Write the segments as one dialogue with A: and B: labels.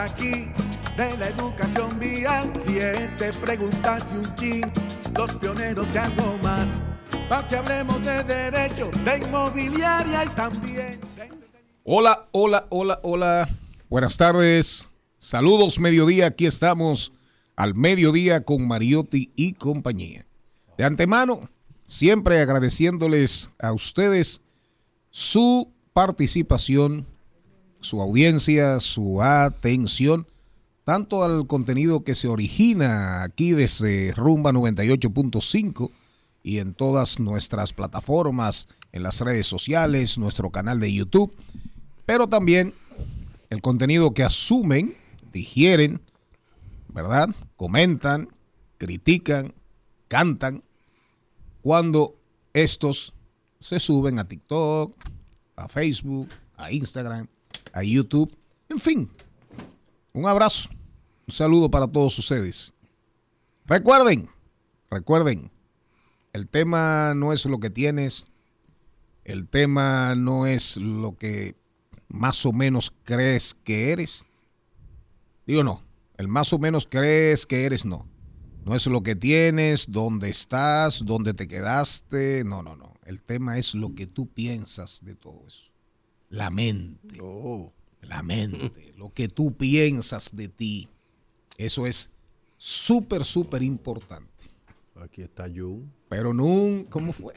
A: Aquí de la educación vial. Siete preguntas y un chin, los pioneros y algo más. Para que hablemos de derecho, de inmobiliaria y también.
B: Hola, hola, hola, hola. Buenas tardes. Saludos, mediodía. Aquí estamos al mediodía con Mariotti y compañía. De antemano, siempre agradeciéndoles a ustedes su participación su audiencia, su atención, tanto al contenido que se origina aquí desde Rumba 98.5 y en todas nuestras plataformas, en las redes sociales, nuestro canal de YouTube, pero también el contenido que asumen, digieren, ¿verdad? Comentan, critican, cantan, cuando estos se suben a TikTok, a Facebook, a Instagram, a YouTube. En fin, un abrazo, un saludo para todos ustedes. Recuerden, recuerden, el tema no es lo que tienes, el tema no es lo que más o menos crees que eres. Digo no, el más o menos crees que eres no. No es lo que tienes, dónde estás, dónde te quedaste. No, no, no. El tema es lo que tú piensas de todo eso la mente.
C: Oh.
B: La mente, lo que tú piensas de ti. Eso es súper, súper importante.
C: Aquí está Jun.
B: Pero no, ¿cómo fue?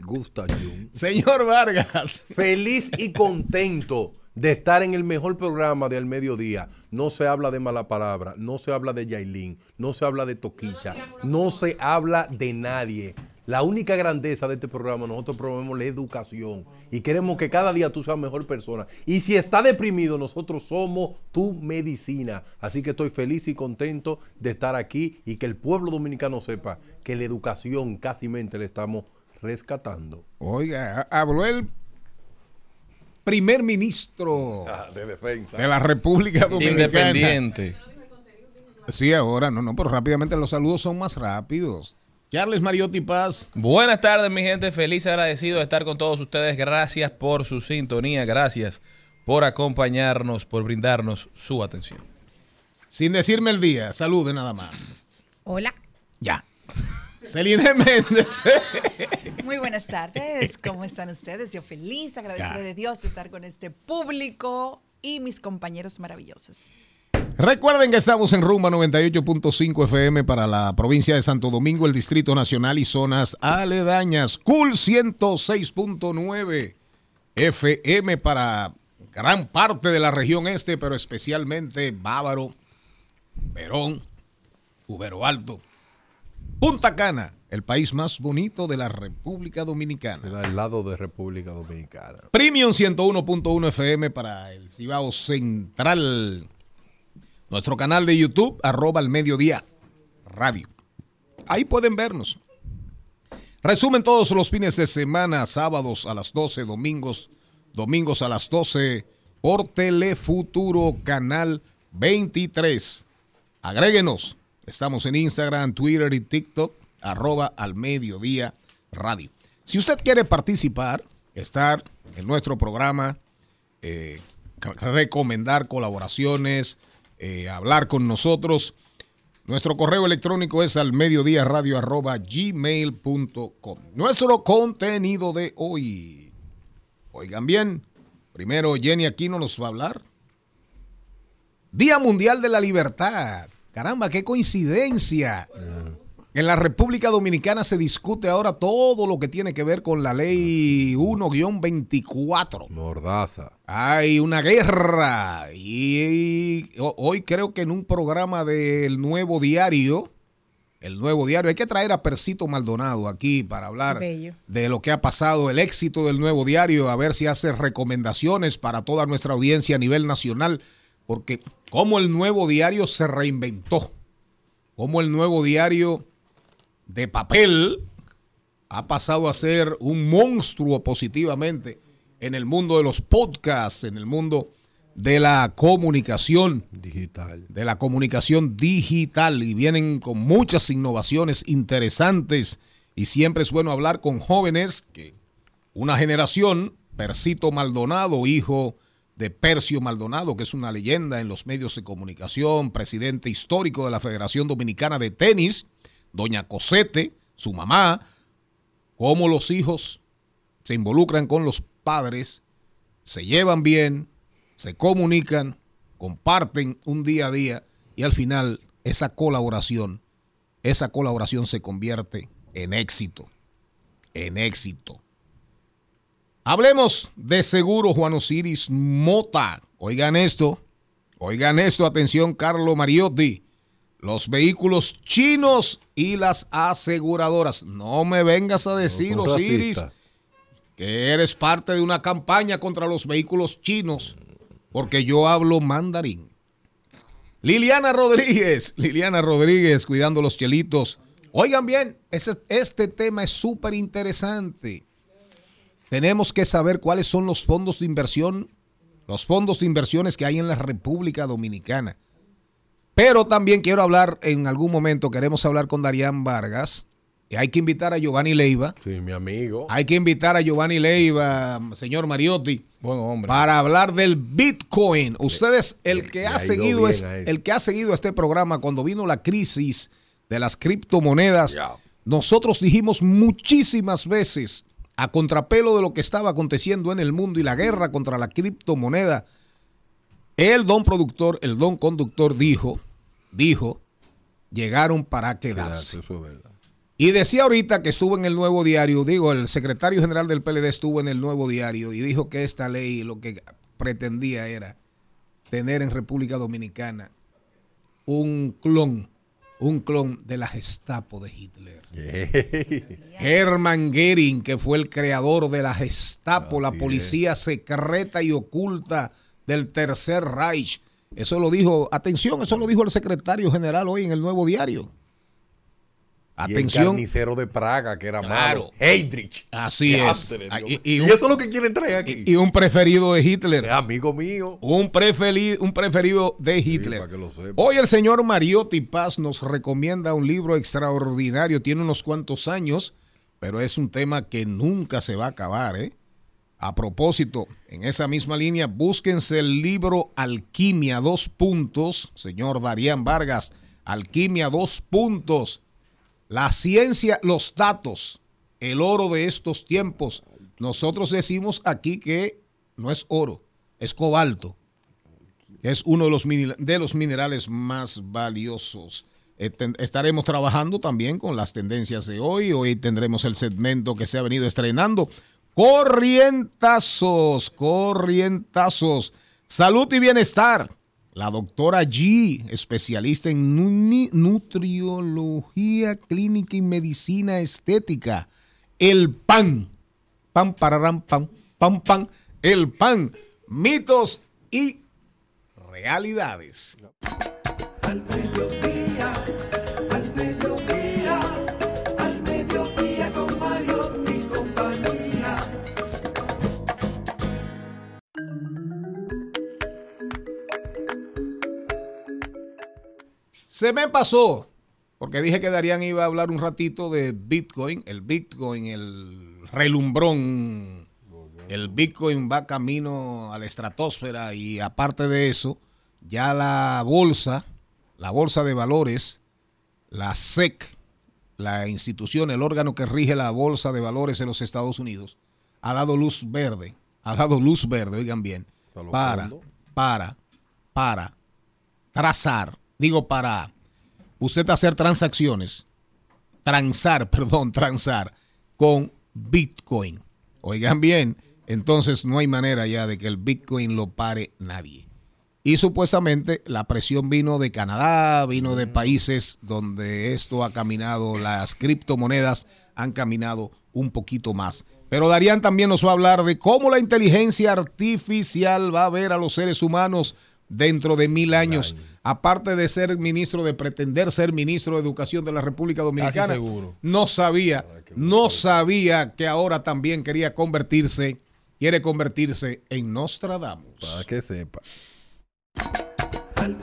C: Gusta Jun.
B: Señor Vargas.
C: Feliz y contento de estar en el mejor programa del mediodía. No se habla de mala palabra, no se habla de Yailin, no se habla de Toquicha, no se habla de nadie. La única grandeza de este programa, nosotros promovemos la educación y queremos que cada día tú seas mejor persona. Y si está deprimido, nosotros somos tu medicina. Así que estoy feliz y contento de estar aquí y que el pueblo dominicano sepa que la educación casi mente le estamos rescatando.
B: Oiga, habló el primer ministro
C: Ah, de defensa.
B: de la República Dominicana.
D: Independiente.
B: Sí, ahora, no, no, pero rápidamente los saludos son más rápidos. Charles Mariotti Paz.
D: Buenas tardes, mi gente. Feliz, agradecido de estar con todos ustedes. Gracias por su sintonía. Gracias por acompañarnos, por brindarnos su atención.
B: Sin decirme el día, salude nada más.
E: Hola,
B: Ya. Celine Méndez.
E: muy buenas tardes. ¿Cómo están ustedes? Yo feliz, agradecida
B: Ya.
E: de Dios de estar con este público y mis compañeros maravillosos.
B: Recuerden que estamos en Rumba 98.5 FM para la provincia de Santo Domingo, el Distrito Nacional y zonas aledañas. Cool 106.9 FM para gran parte de la región este, pero especialmente Bávaro, Perón, Ubero Alto, Punta Cana, el país más bonito de la República Dominicana.
C: Al lado de República Dominicana.
B: Premium 101.1 FM para el Cibao Central. Nuestro canal de YouTube, arroba al mediodía radio. Ahí pueden vernos. Resumen todos los fines de semana, sábados a las 12, domingos, domingos a las 12, por Telefuturo, canal 23. Agréguenos, Estamos en Instagram, Twitter y TikTok, arroba al mediodía radio. Si usted quiere participar, estar en nuestro programa, eh, recomendar colaboraciones, eh, hablar con nosotros, nuestro correo electrónico es al mediodía. Nuestro contenido de hoy. Oigan bien, primero Jenny Aquino nos va a hablar. Día Mundial de la Libertad. Caramba, qué coincidencia. En la República Dominicana se discute ahora todo lo que tiene que ver con la ley 1-24.
C: Mordaza.
B: Hay una guerra. Y hoy creo que en un programa del Nuevo Diario, el Nuevo Diario, hay que traer a Persito Maldonado aquí para hablar
E: Bello.
B: de lo que ha pasado, el éxito del Nuevo Diario, a ver si hace recomendaciones para toda nuestra audiencia a nivel nacional, porque como el Nuevo Diario se reinventó, como el Nuevo Diario de papel ha pasado a ser un monstruo positivamente en el mundo de los podcasts, en el mundo de la comunicación,
C: Digital.
B: de la comunicación digital. Y vienen con muchas innovaciones interesantes. Y siempre es bueno hablar con jóvenes que una generación, Persito Maldonado, hijo de Percio Maldonado, que es una leyenda en los medios de comunicación, presidente histórico de la Federación Dominicana de Tenis, doña Cosete, su mamá, cómo los hijos se involucran con los padres, se llevan bien, se comunican, comparten un día a día y al final esa colaboración, esa colaboración se convierte en éxito, en éxito. Hablemos de seguro Juan Osiris Mota. Oigan esto, oigan esto, atención Carlo Mariotti. Los vehículos chinos y las aseguradoras. No me vengas a decir,
C: No,
B: Osiris, que eres parte de una campaña contra los vehículos chinos, porque yo hablo mandarín. Liliana Rodríguez, Liliana Rodríguez, cuidando los chelitos. Oigan bien, ese- este tema es súper interesante. Tenemos que saber cuáles son los fondos de inversión, los fondos de inversiones que hay en la República Dominicana. Pero también quiero hablar en algún momento, queremos hablar con Darían Vargas. Y hay que invitar a Giovanni Leiva.
C: Sí, mi amigo.
B: Hay que invitar a Giovanni Leiva, señor Mariotti,
D: Buen hombre.
B: para hablar del Bitcoin. Ustedes, el que
C: le
B: ha
C: ha ido
B: seguido es- el que ha seguido este programa cuando vino la crisis de las criptomonedas, nosotros dijimos muchísimas veces a contrapelo de lo que estaba aconteciendo en el mundo y la guerra contra la criptomoneda. El don productor, el don conductor dijo, dijo, llegaron para quedarse.
C: Eso es verdad.
B: Y decía ahorita que estuvo en el nuevo diario, digo, el secretario general del PLD estuvo en el nuevo diario y dijo que esta ley lo que pretendía era tener en República Dominicana un clon, un clon de la Gestapo de Hitler. Hermann Goering, que fue el creador de la Gestapo, la policía secreta y oculta del Tercer Reich. Eso lo dijo, atención, eso lo dijo el secretario general hoy en el nuevo diario.
C: Y el
B: Atención,
C: carnicero de Praga, que era
B: Claro.
C: malo. Heydrich.
B: Así
C: ¿Qué
B: es. Ah, y-
C: eso es lo que quieren traer aquí.
B: y un preferido de Hitler.
C: Es amigo mío.
B: Un preferido, un preferido de Hitler.
C: para que lo sepa.
B: Hoy el señor Mariotti Paz nos recomienda un libro extraordinario. Tiene unos cuantos años, pero es un tema que nunca se va a acabar. ¿eh? A propósito, en esa misma línea, búsquense el libro Alquimia, dos puntos, señor Darían Vargas. Alquimia, dos puntos. La ciencia, los datos, el oro de estos tiempos. Nosotros decimos aquí que no es oro, es cobalto es uno de los, de los minerales más valiosos. Ten- Estaremos trabajando también con las tendencias de hoy. Hoy tendremos el segmento que se ha venido estrenando. Corrientazos, corrientazos. Salud y bienestar. La doctora G, especialista en nutriología clínica y medicina estética. El pan. Pan, pararán, pan, pan, pan. El pan. Mitos y realidades. Se me pasó porque dije que Darían iba a hablar un ratito de Bitcoin, el Bitcoin, el relumbrón, el Bitcoin va camino a la estratosfera y aparte de eso, ya la bolsa, la bolsa de valores, la SEC, la institución, el órgano que rige la bolsa de valores en los Estados Unidos, ha dado luz verde, ha dado luz verde, oigan bien, para, para, para trazar, digo para usted hacer transacciones, transar, perdón, transar con Bitcoin. Oigan bien, entonces no hay manera ya de que el Bitcoin lo pare nadie. Y supuestamente la presión vino de Canadá, vino de países donde esto ha caminado, las criptomonedas han caminado un poquito más. Pero Darían también nos va a hablar de cómo la inteligencia artificial va a ver a los seres humanos dentro de mil años, aparte de ser ministro, de pretender ser ministro de Educación de la República Dominicana, no sabía, no sabía que ahora también quería convertirse, quiere convertirse en Nostradamus.
C: Para que sepa.
A: Al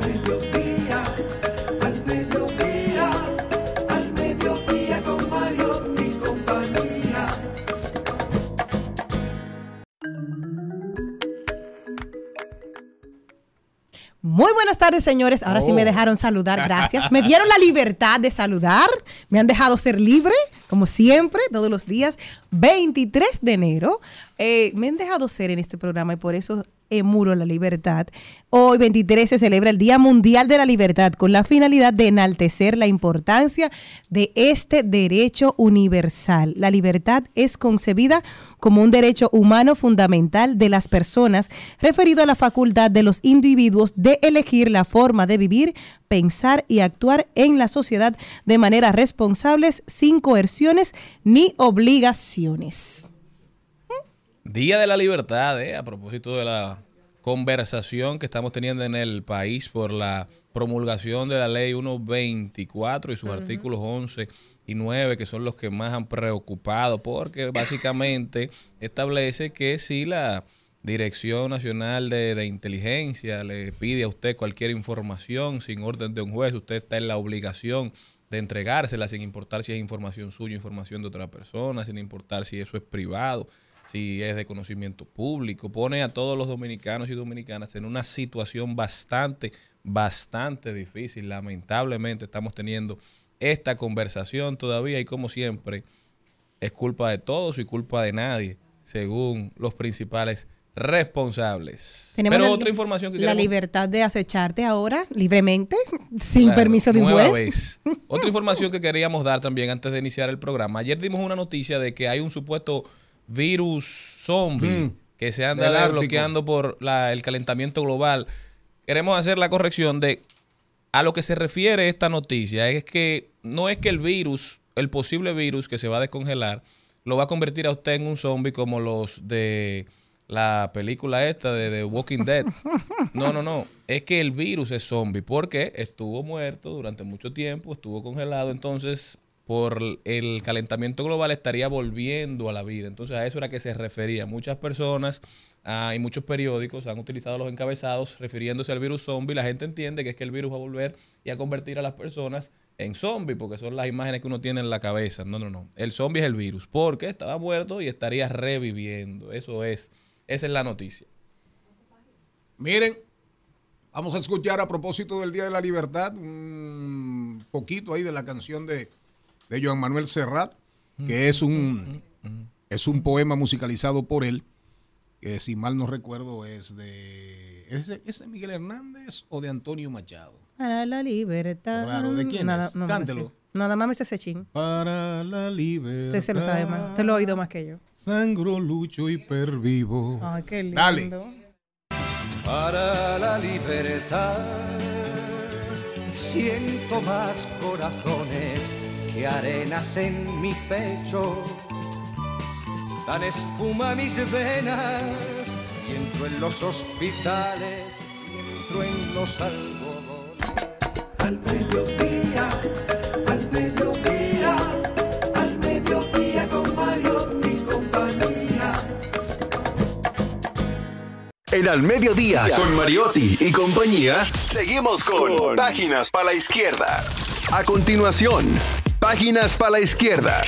F: Muy buenas tardes, señores. Ahora sí me
B: Oh.
F: dejaron saludar, gracias. Me dieron la libertad de saludar. Me han dejado ser libre, como siempre, todos los días. 23 de enero. Eh, me han dejado ser en este programa y por eso emuro la libertad. Hoy, 23, se celebra el Día Mundial de la Libertad con la finalidad de enaltecer la importancia de este derecho universal. La libertad es concebida como un derecho humano fundamental de las personas, referido a la facultad de los individuos de elegir la forma de vivir, pensar y actuar en la sociedad de manera responsables, sin coerciones ni obligaciones.
D: Día de la Libertad, eh, a propósito de la conversación que estamos teniendo en el país por la promulgación de la ley 124 y sus artículos 11 y 9, que son los que más han preocupado, porque básicamente establece que si la Dirección Nacional de, de Inteligencia le pide a usted cualquier información sin orden de un juez, usted está en la obligación de entregársela sin importar si es información suya, información de otra persona, sin importar si eso es privado, si es de conocimiento público. Pone a todos los dominicanos y dominicanas en una situación bastante, bastante difícil. Lamentablemente estamos teniendo esta conversación todavía y como siempre es culpa de todos y culpa de nadie, según los principales responsables.
F: Tenemos
D: Pero
F: la,
D: otra información que
F: la
D: queremos-
F: libertad de acecharte ahora libremente, sin
D: Claro,
F: permiso de un juez.
D: Otra información que queríamos dar también antes de iniciar el programa. Ayer dimos una noticia de que hay un supuesto virus zombie
B: Mm.
D: que se anda desbloqueando por la- el calentamiento global. Queremos hacer la corrección de a lo que se refiere esta noticia es que no es que el virus, el posible virus que se va a descongelar, lo va a convertir a usted en un zombie como los de la película esta de The Walking Dead. No, no, no. Es que el virus es zombie porque estuvo muerto durante mucho tiempo, estuvo congelado, entonces por el calentamiento global estaría volviendo a la vida. Entonces a eso era que se refería. Muchas personas ah, y muchos periódicos han utilizado los encabezados refiriéndose al virus zombie. La gente entiende que es que el virus va a volver y a convertir a las personas en zombie porque son las imágenes que uno tiene en la cabeza. No, no, no. El zombie es el virus porque estaba muerto y estaría reviviendo. Eso es. Esa es la noticia.
B: Miren, vamos a escuchar a propósito del Día de la Libertad un poquito ahí de la canción de, de Joan Manuel Serrat, que es un, es un poema musicalizado por él, que si mal no recuerdo es de, ¿es de, es de Miguel Hernández o de Antonio Machado?
F: Para la libertad.
B: Claro, ¿de quién
F: Nada,
B: es?
F: no,
B: Cántelo.
F: Nada más me sé ese chin.
B: Para la libertad.
F: Usted se lo sabe más. Usted lo ha oído más que yo.
B: Sangro, lucho y pervivo.
F: Ay, qué lindo.
B: Dale.
G: Para la libertad siento más corazones que arenas en mi pecho. Dan espuma a mis venas y entro en los hospitales y entro en los algodones.
A: Al mediodía, al mediodía, al mediodía con Mario y compañía.
H: En Al Mediodía, con Mariotti y compañía, seguimos con Páginas para la Izquierda. A continuación, páginas para la izquierda.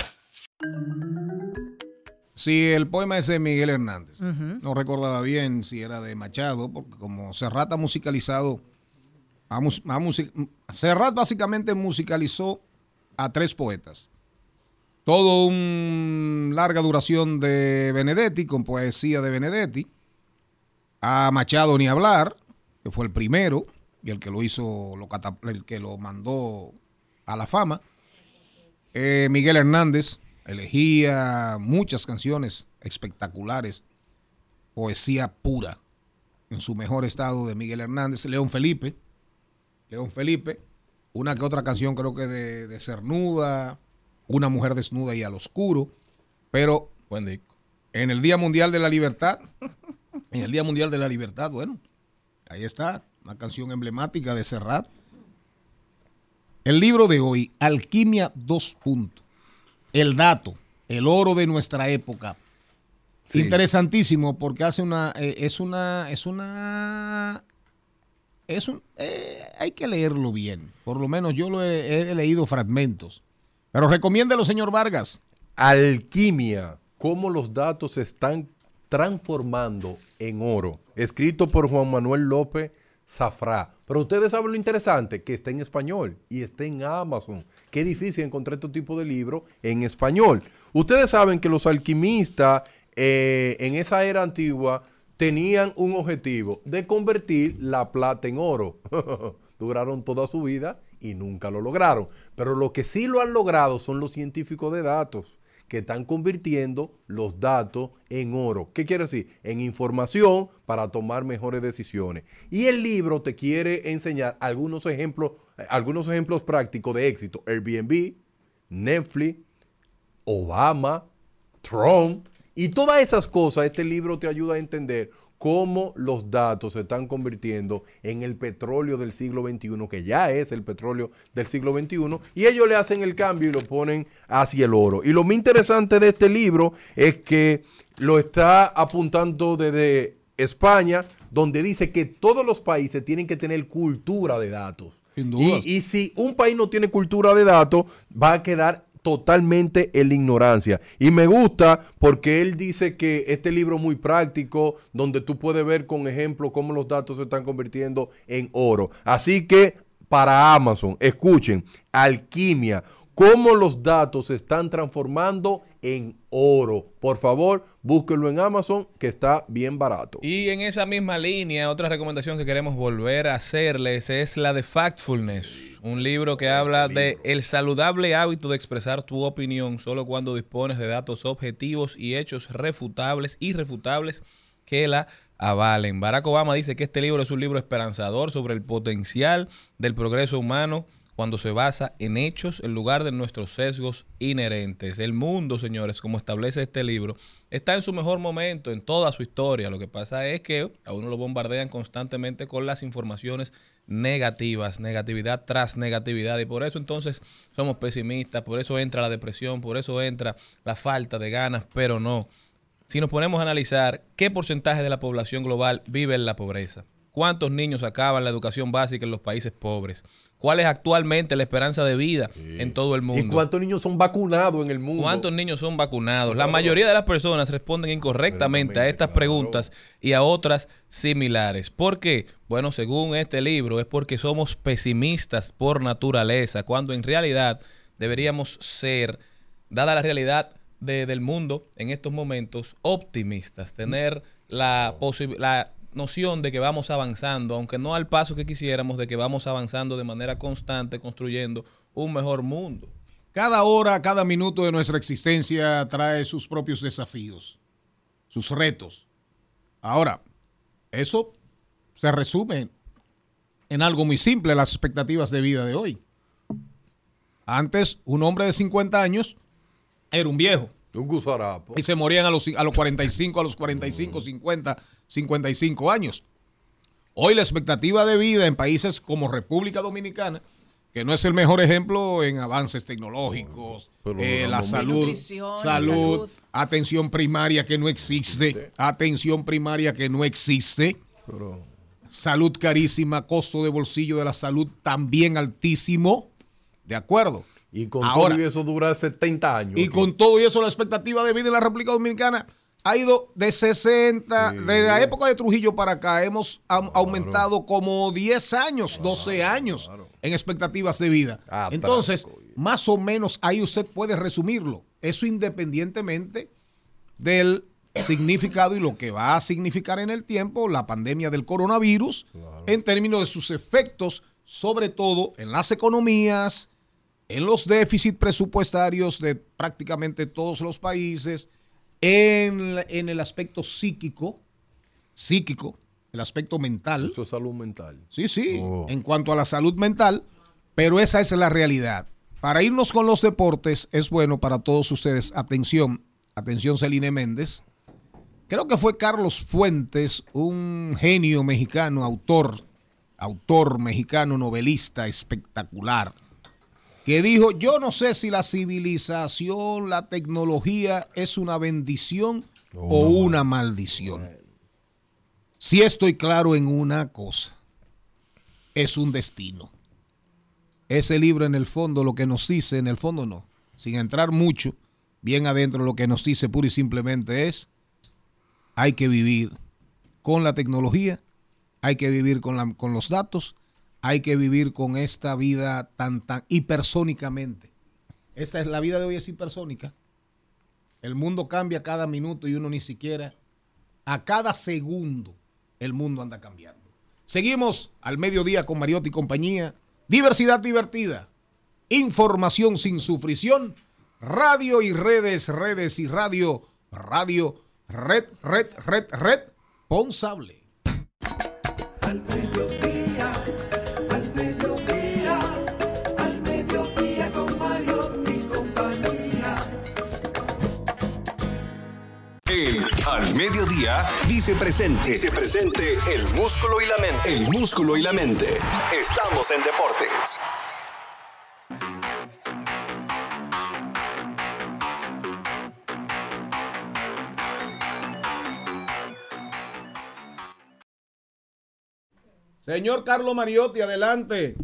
B: Si el poema es de Miguel Hernández, no recordaba bien si era de Machado, porque como Serrat ha musicalizado, ha mus- ha music- Serrat básicamente musicalizó a tres poetas. Todo un larga duración de Benedetti, con poesía de Benedetti. A Machado ni hablar, que fue el primero y el que lo hizo, lo el que lo mandó a la fama. Eh, Miguel Hernández elegía muchas canciones espectaculares, poesía pura, en su mejor estado de Miguel Hernández, León Felipe, León Felipe, una que otra canción creo que de, de Cernuda, una mujer desnuda y al oscuro, pero
D: Buen disco.
B: en el Día Mundial de la Libertad, en el Día Mundial de la Libertad, bueno, ahí está, una canción emblemática de Serrat. El libro de hoy, Alquimia 2 puntos. El dato, el oro de nuestra época.
C: Sí.
B: Interesantísimo porque hace una, eh, es una, es una, es un, eh, hay que leerlo bien. Por lo menos yo lo he, he leído fragmentos. Pero recomiéndelo, señor Vargas.
C: Alquimia, cómo los datos se están transformando en oro. Escrito por Juan Manuel López Zafrá. Pero ustedes saben lo interesante, que está en español y está en Amazon. Qué difícil encontrar este tipo de libro en español. Ustedes saben que los alquimistas eh, en esa era antigua tenían un objetivo de convertir la plata en oro. Duraron toda su vida y nunca lo lograron. Pero lo que sí lo han logrado son los científicos de datos que están convirtiendo los datos en oro. ¿Qué quiere decir? En información para tomar mejores decisiones. Y el libro te quiere enseñar algunos ejemplos, algunos ejemplos prácticos de éxito. Airbnb, Netflix, Obama, Trump y todas esas cosas. Este libro te ayuda a entender cómo los datos se están convirtiendo en el petróleo del siglo XXI, que ya es el petróleo del siglo XXI, y ellos le hacen el cambio y lo ponen hacia el oro. Y lo más interesante de este libro es que lo está apuntando desde España, donde dice que todos los países tienen que tener cultura de datos.
B: Sin duda.
C: Y, y si un país no tiene cultura de datos, va a quedar totalmente en la ignorancia. Y me gusta porque él dice que este libro muy práctico, donde tú puedes ver con ejemplo cómo los datos se están convirtiendo en oro. Así que para Amazon, escuchen, alquimia, cómo los datos se están transformando en oro. Por favor, búsquenlo en Amazon, que está bien barato.
D: Y en esa misma línea, otra recomendación que queremos volver a hacerles es la de Factfulness, un libro que habla de el saludable hábito de expresar tu opinión solo cuando dispones de datos objetivos y hechos refutables, irrefutables que la avalen. Barack Obama dice que este libro es un libro esperanzador sobre el potencial del progreso humano cuando se basa en hechos en lugar de nuestros sesgos inherentes. El mundo, señores, como establece este libro, está en su mejor momento en toda su historia. Lo que pasa es que a uno lo bombardean constantemente con las informaciones negativas, negatividad tras negatividad. Y por eso entonces somos pesimistas, por eso entra la depresión, por eso entra la falta de ganas, pero no. Si nos ponemos a analizar qué porcentaje de la población global vive en la pobreza, cuántos niños acaban la educación básica en los países pobres, cuál es actualmente la esperanza de vida en todo el mundo.
C: ¿Y cuántos niños son vacunados en el mundo?
D: ¿Cuántos niños son vacunados? La mayoría de las personas responden incorrectamente a estas preguntas y a otras similares. ¿Por qué? Bueno, según este libro, es porque somos pesimistas por naturaleza, cuando en realidad deberíamos ser, dada la realidad de- del mundo en estos momentos, optimistas, tener la posibilidad noción de que vamos avanzando, aunque no al paso que quisiéramos, de que vamos avanzando de manera constante, construyendo un mejor mundo.
B: Cada hora, cada minuto de nuestra existencia trae sus propios desafíos, sus retos. Ahora, eso se resume en algo muy simple, las expectativas de vida de hoy. Antes, un hombre de 50 años era un viejo.
C: Un gusarapo.
B: Y se morían a los, a los 45, a los 45, 50, 55 años. Hoy la expectativa de vida en países como República Dominicana, que no es el mejor ejemplo en avances tecnológicos,
C: pero
B: eh, la salud, salud. atención primaria que no existe, atención primaria que no existe, salud carísima, costo de bolsillo de la salud también altísimo. De acuerdo.
C: Y con
B: Ahora-
C: todo y eso dura 70 años.
B: Y con todo y eso, la expectativa de vida en la República Dominicana ha ido de 60, de la época de Trujillo para acá, hemos aumentado como 10 años, 12 años en expectativas de vida. Entonces, más o menos ahí usted puede resumirlo. Eso independientemente del significado y lo que va a significar en el tiempo la pandemia del coronavirus en términos de sus efectos, sobre todo en las economías, en los déficits presupuestarios de prácticamente todos los países, en, el aspecto psíquico, psíquico, el aspecto mental.
C: Eso es salud mental.
B: Sí, sí,
C: Oh.
B: en cuanto a la salud mental, pero esa es la realidad. Para irnos con los deportes, es bueno para todos ustedes, atención, atención Celine Méndez. Creo que fue Carlos Fuentes, un genio mexicano, autor, autor mexicano, novelista espectacular, que dijo, yo no sé si la civilización, la tecnología es una bendición o una maldición. Si estoy claro en una cosa, es un destino. Ese libro en el fondo lo que nos dice, en el fondo no, sin entrar mucho, bien adentro lo que nos dice pura y simplemente es, hay que vivir con la tecnología, hay que vivir con, la- con los datos, hay que vivir con esta vida tan, tan hipersónicamente. Esta es la vida de hoy es hipersónica. El mundo cambia cada minuto y uno ni siquiera, a cada segundo, el mundo anda cambiando. Seguimos al mediodía con Mariotti y compañía. Diversidad divertida. Información sin sufrición. Radio y redes, redes y radio. Radio, red, red, red, red. Responsable.
A: Al Mediodía
H: dice presente. Dice presente el músculo y la mente. El músculo y la mente. Estamos en deportes.
B: Señor Carlos Mariotti, adelante.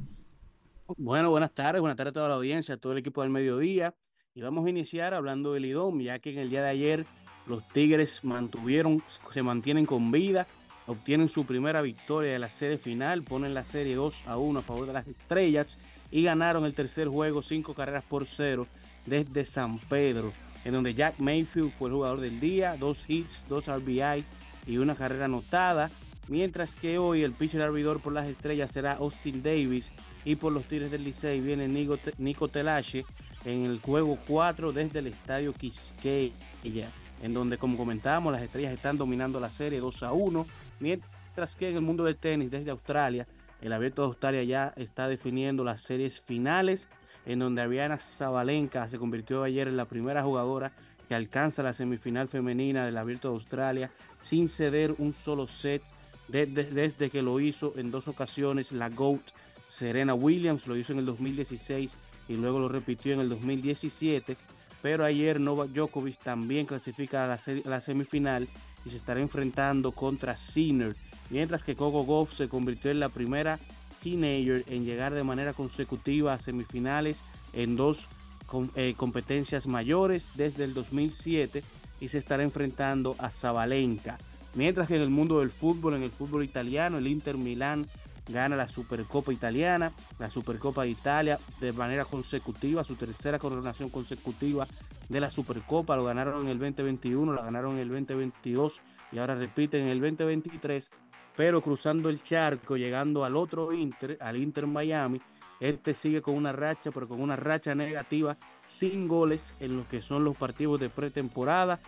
I: Bueno, buenas tardes, buenas tardes a toda la audiencia, a todo el equipo del mediodía. Y vamos a iniciar hablando del IDOM, ya que en el día de ayer los Tigres mantuvieron, se mantienen con vida, obtienen su primera victoria de la serie final, ponen la serie 2 a 1 a favor de las estrellas y ganaron el tercer juego 5 carreras por 0 desde San Pedro, en donde Jack Mayfield fue el jugador del día, dos hits, dos RBIs y una carrera anotada. Mientras que hoy el pitcher abridor por las estrellas será Austin Davis y por los Tigres del Licey viene Nico Telache en el juego 4 desde el estadio Quisqueya, en donde como comentábamos las estrellas están dominando la serie 2 a 1, mientras que en el mundo del tenis desde Australia, el abierto de Australia ya está definiendo las series finales, en donde Ariana Zabalenka se convirtió ayer en la primera jugadora que alcanza la semifinal femenina del abierto de Australia sin ceder un solo set de- de- desde que lo hizo en dos ocasiones la GOAT Serena Williams, lo hizo en el 2016 y luego lo repitió en el 2017, pero ayer Novak Djokovic también clasifica a la, semifinal y se estará enfrentando contra Sinner, mientras que Coco Gauff se convirtió en la primera teenager en llegar de manera consecutiva a semifinales en dos eh, competencias mayores desde el 2007 y se estará enfrentando a Zabalenka. Mientras que en el mundo del fútbol, en el fútbol italiano, el Inter Milán gana la Supercopa Italiana, la Supercopa de Italia de manera consecutiva, su tercera coronación consecutiva de la Supercopa, lo ganaron en el 2021, la ganaron en el 2022 y ahora repiten en el 2023, pero cruzando el charco, llegando al otro Inter, al Inter Miami, este sigue con una racha, pero con una racha negativa, sin goles en lo que son los partidos de pretemporada.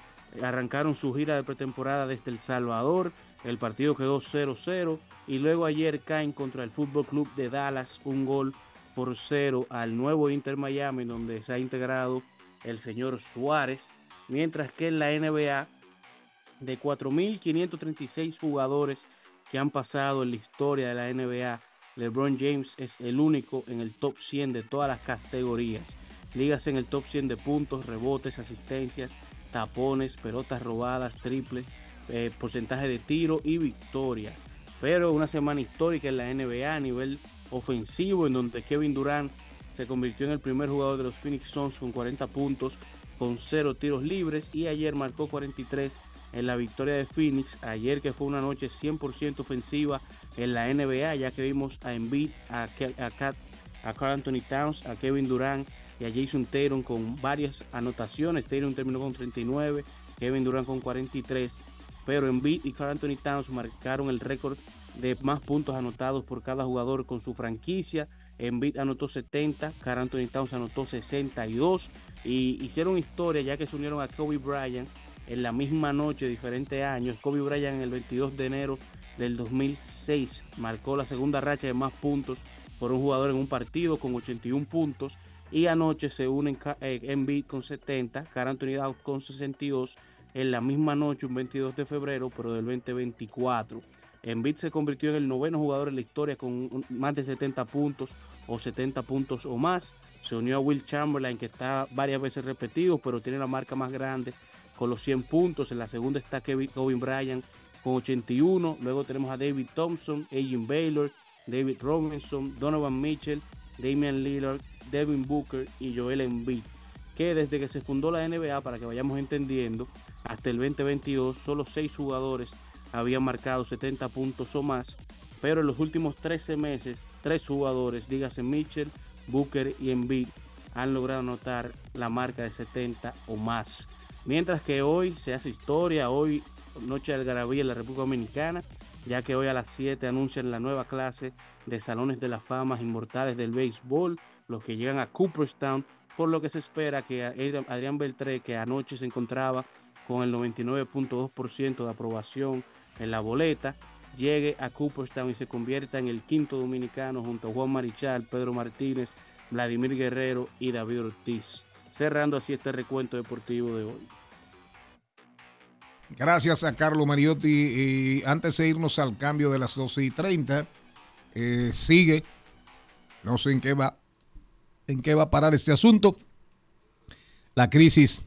I: Arrancaron su gira de pretemporada desde El Salvador, el partido quedó 0-0 y luego ayer caen contra el Fútbol Club de Dallas un gol por cero al nuevo Inter Miami, donde se ha integrado el señor Suárez, mientras que en la NBA de 4.536 jugadores que han pasado en la historia de la NBA, LeBron James es el único en el top 100 de todas las categorías. Ligas en el top 100 de puntos, rebotes, asistencias, tapones, pelotas robadas, triples, eh, porcentaje de tiro y victorias. Pero una semana histórica en la NBA a nivel ofensivo, en donde Kevin Durant se convirtió en el primer jugador de los Phoenix Suns con 40 puntos, con 0 tiros libres y ayer marcó 43 en la victoria de Phoenix. Ayer que fue una noche 100% ofensiva en la NBA, ya que vimos a Embiid, a, a, Kat- a Carl Anthony Towns, a Kevin Durant y a Jason Tatum con varias anotaciones. Tatum terminó con 39, Kevin Durant con 43, pero Embiid y Carl Anthony Towns marcaron el récord de más puntos anotados por cada jugador con su franquicia. Embiid anotó 70, Carl Anthony Towns anotó 62 y hicieron historia ya que se unieron a Kobe Bryant en la misma noche, diferentes años. Kobe Bryant el 22 de enero del 2006 marcó la segunda racha de más puntos por un jugador en un partido con 81 puntos. Y anoche se unen Ca- eh, Embiid con 70, Carl Anthony Towns con 62 en la misma noche, un 22 de febrero, pero del 2024. Embiid se convirtió en el noveno jugador en la historia con más de 70 puntos o 70 puntos o más. Se unió a Will Chamberlain, que está varias veces repetido, pero tiene la marca más grande con los 100 puntos. En la segunda está Kevin Kobe Bryant con 81. Luego tenemos a David Thompson, Agent Baylor, David Robinson, Donovan Mitchell, Damian Lillard, Devin Booker y Joel Embiid. Que desde que se fundó la NBA, para que vayamos entendiendo, hasta el 2022, solo 6 jugadores habían marcado 70 puntos o más. Pero en los últimos 13 meses, 3 jugadores, dígase Mitchell, Booker y Embiid, han logrado anotar la marca de 70 o más. Mientras que hoy se hace historia, hoy Noche de Algarabía en la República Dominicana, ya que hoy a las 7 anuncian la nueva clase de Salones de la Fama Inmortales del Béisbol, los que llegan a Cooperstown, por lo que se espera que Adrián Beltré, que anoche se encontraba con el 99.2% de aprobación en la boleta, llegue a Cooperstown y se convierta en el quinto dominicano junto a Juan Marichal, Pedro Martínez, Vladimir Guerrero y David Ortiz. Cerrando así este recuento deportivo de hoy.
B: Gracias a Carlos Mariotti. Y antes de irnos al cambio de las 12 y 30, eh, sigue, no sé en qué va, en qué va a parar este asunto, la crisis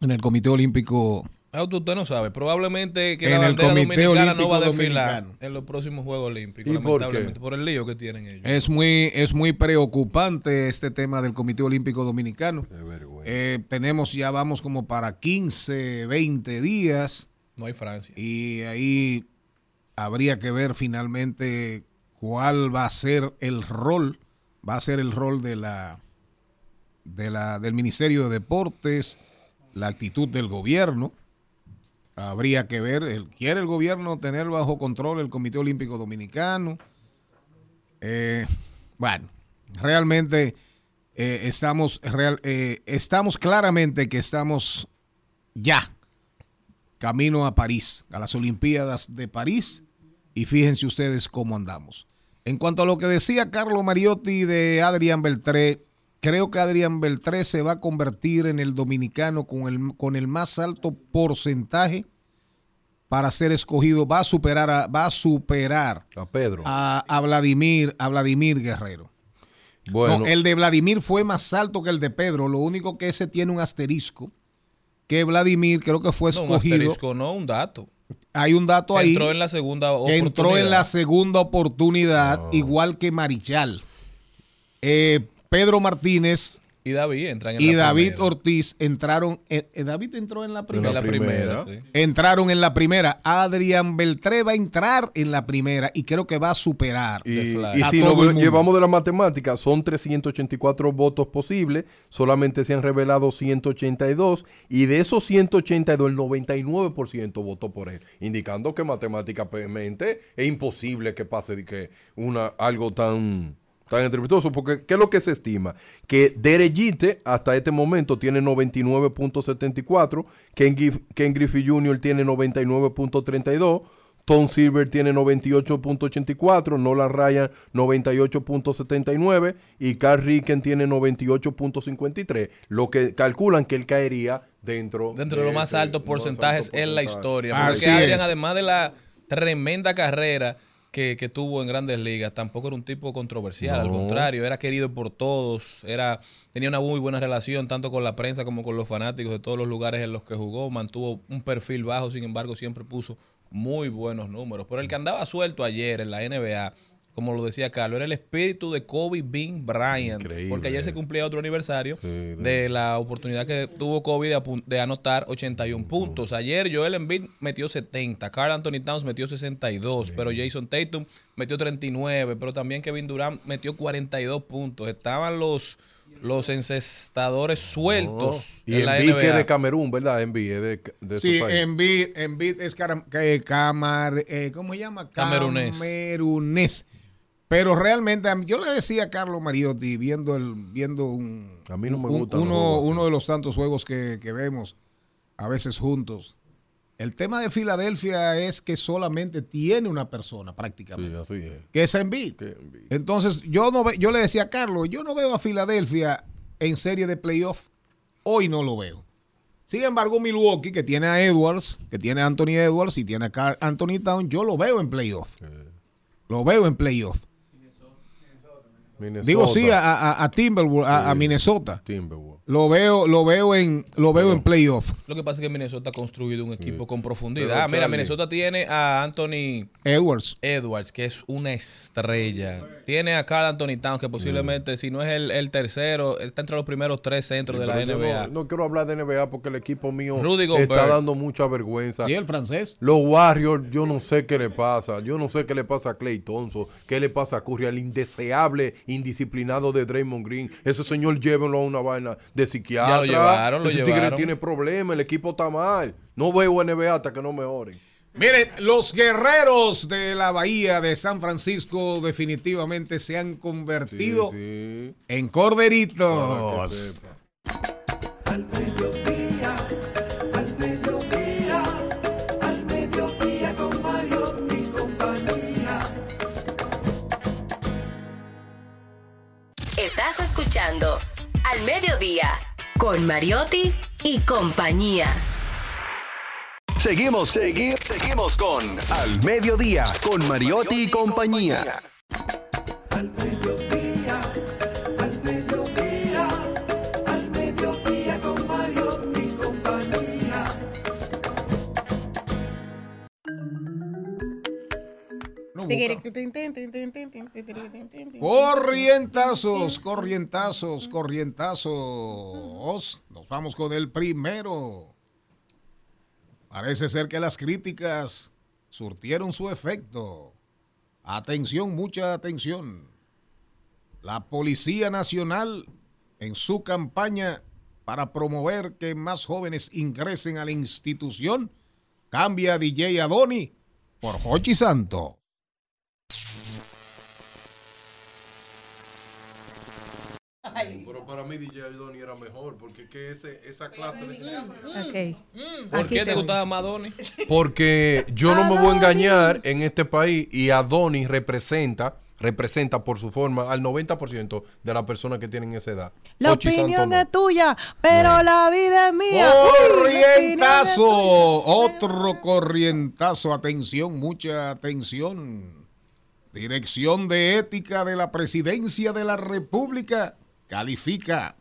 B: en el Comité Olímpico.
D: Ah, usted no sabe. Probablemente que
B: En
D: la
B: el Comité
D: dominicana no va a
B: Olímpico
D: desfilar
B: Dominicano.
D: en los próximos Juegos Olímpicos,
C: ¿Y por qué?
D: lamentablemente, por el lío que tienen ellos.
B: Es muy, es muy preocupante este tema del Comité Olímpico Dominicano. Eh, tenemos, ya vamos como para 15, 20 días.
D: No hay Francia.
B: Y ahí habría que ver finalmente cuál va a ser el rol, va a ser el rol de la, de la del Ministerio de Deportes, la actitud del gobierno. Habría que ver, quiere el gobierno tener bajo control el Comité Olímpico Dominicano. Eh, bueno, realmente eh, estamos, real- eh, estamos claramente que estamos ya camino a París, a las Olimpiadas de París, y fíjense ustedes cómo andamos. En cuanto a lo que decía Carlo Mariotti de Adrián Beltré, creo que Adrián Beltré se va a convertir en el dominicano con el, con el más alto porcentaje para ser escogido, va a superar a, va a superar
C: A Pedro.
B: a, a Vladimir, a Vladimir Guerrero.
C: bueno,
B: No, el de Vladimir fue más alto que el de Pedro, lo único que ese tiene un asterisco, que Vladimir creo que fue
D: No, un
B: escogido.
D: asterisco, no, un dato.
B: Hay un dato ahí
D: Entró en la segunda
B: que
D: oportunidad.
B: entró en la segunda oportunidad, igual que Marichal. Eh, Pedro Martínez
D: Y David entran en
B: y
D: la
B: David
D: primera.
B: Ortiz entraron. eh, eh, David entró en la
D: En
B: primera.
D: la primera, sí.
B: Entraron en la primera. Adrián Beltré va a entrar en la primera y creo que va a superar.
C: Y,
D: fly.
C: y
B: A
C: si
B: mundo.
C: llevamos de la matemática, son 384 votos posibles, solamente se han revelado 182 y de esos 182 el 99% votó por él, indicando que matemáticamente es imposible que pase de que una algo tan tan estrepitoso, porque ¿qué es lo que se estima? Que Derejite hasta este momento tiene 99.74, Ken, Gif- Ken Griffey Jr. tiene 99.32, Tom Silver tiene 98.84, Nolan Ryan 98.79 y Carl Ricken tiene 98.53, lo que calculan que él caería dentro
D: Dentro de los más altos
C: más
D: porcentajes
C: alto
D: en la historia.
B: Así
D: Porque Adrian, además de la tremenda carrera que, que tuvo en grandes ligas, tampoco era un tipo controversial. Al contrario, era querido por todos. Era, tenía una muy buena relación tanto con la prensa como con los fanáticos de todos los lugares en los que jugó. Mantuvo un perfil bajo, sin embargo, siempre puso muy buenos números. Pero el que andaba suelto ayer en la NBA como lo decía Carlos, era el espíritu de Kobe Bean Bryant.
C: Increíble
D: porque ayer se cumplía otro aniversario
C: Sí, de-
D: de la oportunidad que tuvo Kobe de, anotar 81 puntos. Ayer Joel Embiid metió 70, Carl Anthony Towns metió 62, pero Jason Tatum metió 39, pero también Kevin Durant metió 42 puntos. Estaban los, los encestadores sueltos
C: Y
D: en la
C: Embiid que es de Camerún, ¿verdad? Embiid es de, de
B: Sí,
C: ese país.
B: Embiid, Embiid es cara- que- camar, eh, ¿cómo se llama?
D: Camerunés.
B: Camerunés. Pero realmente, yo le decía a Carlos Mariotti, viendo el, viendo un,
C: A mí no me
B: un-
C: gustan los
B: uno, uno de los tantos juegos que, que vemos, a veces juntos. El tema de Filadelfia es que solamente tiene una persona
C: Sí,
B: prácticamente,
C: así es.
B: que es Embiid. Entonces, yo no ve- yo le decía a Carlos, yo no veo a Filadelfia en serie de playoff. Hoy no lo veo. Sin embargo, Milwaukee, que tiene a Edwards, que tiene a Anthony Edwards y tiene a Anthony Town, yo lo veo en playoff. Lo veo en playoff.
C: Minnesota,
B: Digo sí a, a, a Timberwolves, a, a. Minnesota.
C: Timberwolves.
B: Lo veo, lo veo en, lo veo en playoff.
D: Lo que pasa es que Minnesota ha construido un equipo con
C: Pero,
D: profundidad. Mira,
C: Charlie-
D: Minnesota tiene a Anthony
B: Edwards.
D: Edwards, que es una estrella. Tiene a Carl Anthony Towns, que posiblemente, si no es el, el tercero, él está entre los primeros tres centros de la NBA.
C: No, no quiero hablar de NBA porque el equipo mío está dando mucha vergüenza.
B: ¿Y el francés?
C: Los Warriors, yo no sé qué le pasa. Yo no sé qué le pasa a Clay Thompson, qué le pasa a Curry, al indeseable, indisciplinado de Draymond Green. Ese señor llévenlo a una vaina de psiquiatra.
D: Ya lo llevaron, lo
C: Ese tigre tiene problemas, el equipo está mal. No veo NBA hasta que no mejoren.
B: Miren, los guerreros de la bahía de San Francisco definitivamente se han convertido
C: Sí, sí.
B: en corderitos.
C: que sepa.
A: Al mediodía, al mediodía, al mediodía con Mario y compañía.
J: Estás escuchando Al Mediodía con Mariotti y compañía.
H: Seguimos, segui- seguimos con Al Mediodía, con Mariotti y compañía.
A: Al mediodía,
B: Corrientazos, corrientazos, corrientazos. Nos vamos con el primero. Parece ser que las críticas surtieron su efecto. Atención, mucha atención. La Policía Nacional, en su campaña para promover que más jóvenes ingresen a la institución, cambia a DJ Adoni por Hochi Santo.
C: Pero para mí DJ Donny era mejor porque que ese, esa clase de...
F: Ok.
D: ¿Por
F: Aquí
D: qué te
F: voy.
D: gustaba más Donny?
C: Porque yo no me voy a engañar en este país y Adonis representa, representa por su forma al 90% de las personas que tienen esa edad.
F: La opinión es tuya, pero la vida es mía. Uy, es
B: Corrientazo,
F: tuya.
B: otro corrientazo, atención, mucha atención. Dirección de Ética de la Presidencia de la República califica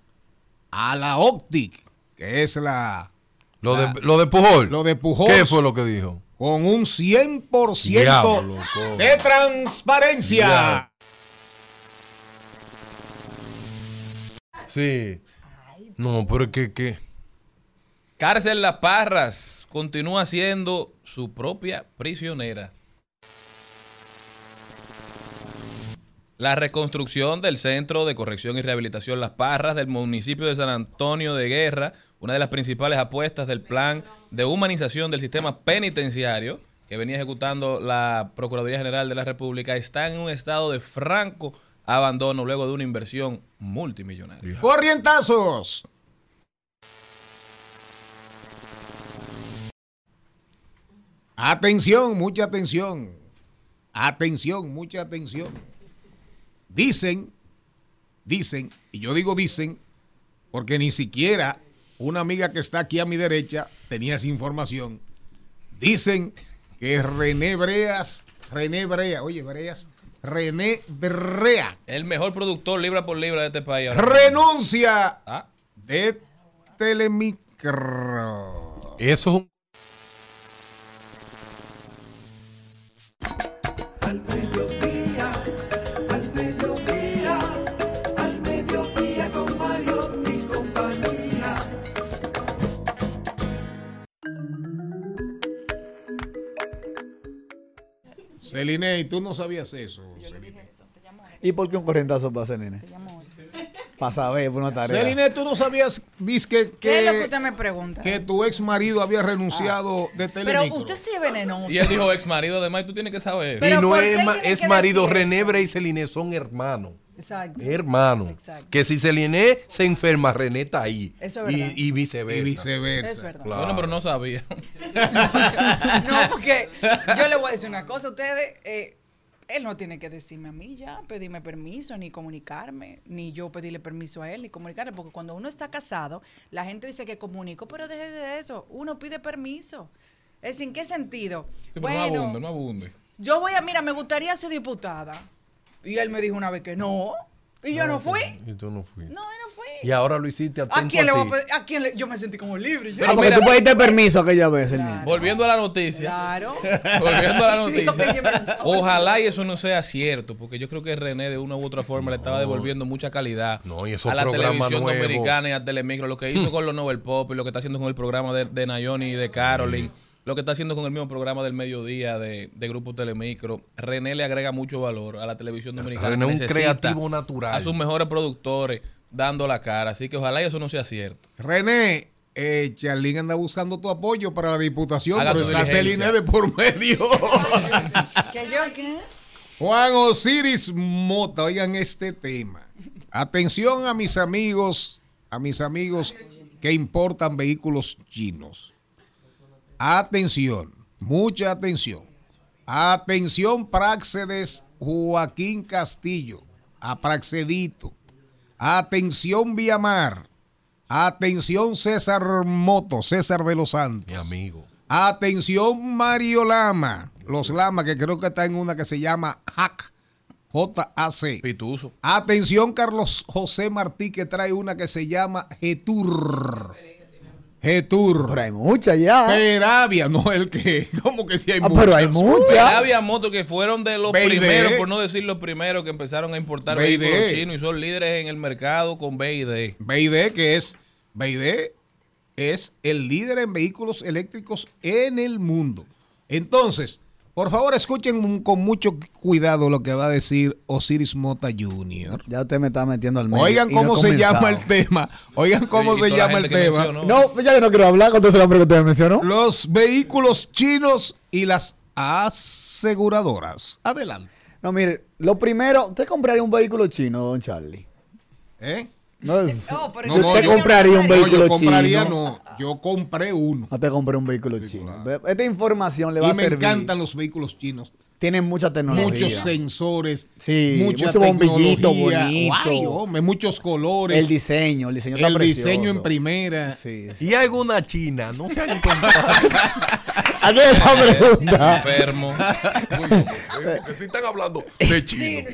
B: a la OPTIC, que es la
C: Lo
B: la-
C: de, lo de Pujol.
B: lo de Pujol,
C: ¿Qué fue lo que dijo?
B: con un 100%
C: Diablo, loco.
B: de transparencia.
C: Sí. No, pero es que, que
D: Cárcel Las Parras continúa siendo su propia prisionera. La reconstrucción del Centro de Corrección y Rehabilitación Las Parras del municipio de San Antonio de Guerra, una de las principales apuestas del plan de humanización del sistema penitenciario que venía ejecutando la Procuraduría General de la República, está en un estado de franco abandono luego de una inversión multimillonaria.
B: Corrientazos. Atención, mucha atención. Atención, mucha atención. Dicen, dicen, y yo digo dicen, porque ni siquiera una amiga que está aquí a mi derecha tenía esa información. Dicen que René Breas, René Brea, oye, Breas, René Brea
D: El mejor productor libra por libra de este país. ahora
B: renuncia
D: Ah,
B: de Telemicro.
C: eso es un...
A: Al
B: Celine, ¿y tú no sabías eso? Celine?
K: ¿Y por qué un corrientazo para Celine? Para saber, por una tarea.
B: Celine, ¿tú no sabías disque,
E: ¿Qué es lo que
B: que,
E: usted me pregunta?
B: que tu ex marido había renunciado de
E: Pero
B: Telemicro?
E: usted sí es venenoso.
D: Y él dijo ex marido, además, y tú tienes que saber.
C: Y
E: Pero
C: no
E: ¿por qué
C: es, ma- es
E: que
C: marido. René
E: eso?
C: Bray y Celine son hermanos.
E: Exacto.
C: Hermanos.
E: Exacto.
C: Que si Celine se enferma, René está ahí.
E: Eso es
C: y,
E: verdad.
C: y viceversa.
B: Y viceversa.
E: Es verdad.
C: Claro.
D: Bueno, pero no sabía.
E: No, porque yo le voy a decir una cosa. Ustedes, eh, él no tiene que decirme a mí ya, pedirme permiso, ni comunicarme, ni yo pedirle permiso a él, ni comunicarle, porque cuando uno está casado, la gente dice que comunico, pero deje de eso, uno pide permiso. Es decir, ¿en qué sentido?
D: Sí, pero no
E: bueno,
D: abunde, no abunde.
E: yo voy a, mira, me gustaría ser diputada. Y él me dijo una vez que no, y yo no fui.
C: Y tú no fuiste.
E: No, yo no fui.
C: Y ahora lo hiciste atento
E: ¿A quién le voy a pedir? ¿A quién le- Yo me sentí como libre. yo.
D: Pero
K: Ah, porque
D: mira-
K: tú pediste permiso aquella vez, Celine.
D: Volviendo a la noticia.
E: Claro.
D: Volviendo a la noticia. Ojalá y eso no sea cierto, porque yo creo que René de una u otra forma le estaba devolviendo mucha calidad
C: No, y esos
D: a la televisión
C: nuevos.
D: dominicana y a Telemicro. Lo que hizo con los Nobel Pop y lo que está haciendo con el programa de, de Nayoni y de Caroline. Lo que está haciendo con el mismo programa del mediodía de, de Grupo Telemicro. René le agrega mucho valor a la televisión dominicana.
C: René es un creativo natural.
D: A sus mejores productores dando la cara. Así que ojalá y eso no sea cierto.
B: René, eh, Charlín anda buscando tu apoyo para la diputación,
D: Haga
B: pero está. Celine de por medio.
E: ¿Que yo qué?
B: Juan Osiris Mota, oigan este tema. Atención a mis amigos, a mis amigos que importan vehículos chinos. Atención, mucha atención. Atención, Praxedes Joaquín Castillo, a Praxedito. Atención, Viamar. Atención, César Moto, César de los Santos.
C: Mi amigo.
B: Atención, Mario Lama. Los Lama, que creo que está en una que se llama HAC. J-A-C.
D: Pituso.
B: Atención, Carlos José Martí, que trae una que se llama Getur. Getur.
K: Pero hay muchas ya.
B: Peravia, no el que. ¿Cómo que si hay
K: Ah, pero hay
B: muchas?
K: muchas.
D: Había motos que fueron de los
B: BID.
D: primeros, por no decir los primeros, que empezaron a importar
B: BID.
D: vehículos chinos y son líderes en el mercado con BID.
B: BID, que es. BID es el líder en vehículos eléctricos en el mundo. Entonces, por favor, escuchen con mucho cuidado lo que va a decir Osiris Mota Jr.
K: Ya usted me está metiendo al medio.
B: Oigan
K: no
B: cómo se llama el tema. Oigan cómo
D: Y
B: se
D: toda la
B: llama el tema.
D: mencionó.
K: No, ya yo no quiero hablar con ese nombre que usted me mencionó.
B: Los vehículos chinos y las aseguradoras. Adelante.
K: No, mire, lo primero, ¿usted compraría un vehículo chino, don Charlie?
B: ¿Eh?
K: No,
E: No, pero
K: usted
E: yo
K: compraría un
E: no
B: No,
K: vehículo
B: yo compraría,
K: chino.
B: no. Yo compré uno.
K: No te compré un vehículo chino. Esta información le va
B: Y
K: a
B: me
K: servir.
B: encantan los vehículos chinos.
K: Tienen mucha tecnología.
B: Muchos sensores,
K: Sí,
B: mucha
K: mucho bombillito bonito.
B: Hombre, muchos colores.
K: El diseño, el diseño está
B: el
K: precioso.
B: diseño en primera.
K: Sí, sí.
C: Y hay una china, no se han encontrado.
K: Aquí esa pregunta.
D: Enfermo.
C: Porque si están hablando de chino.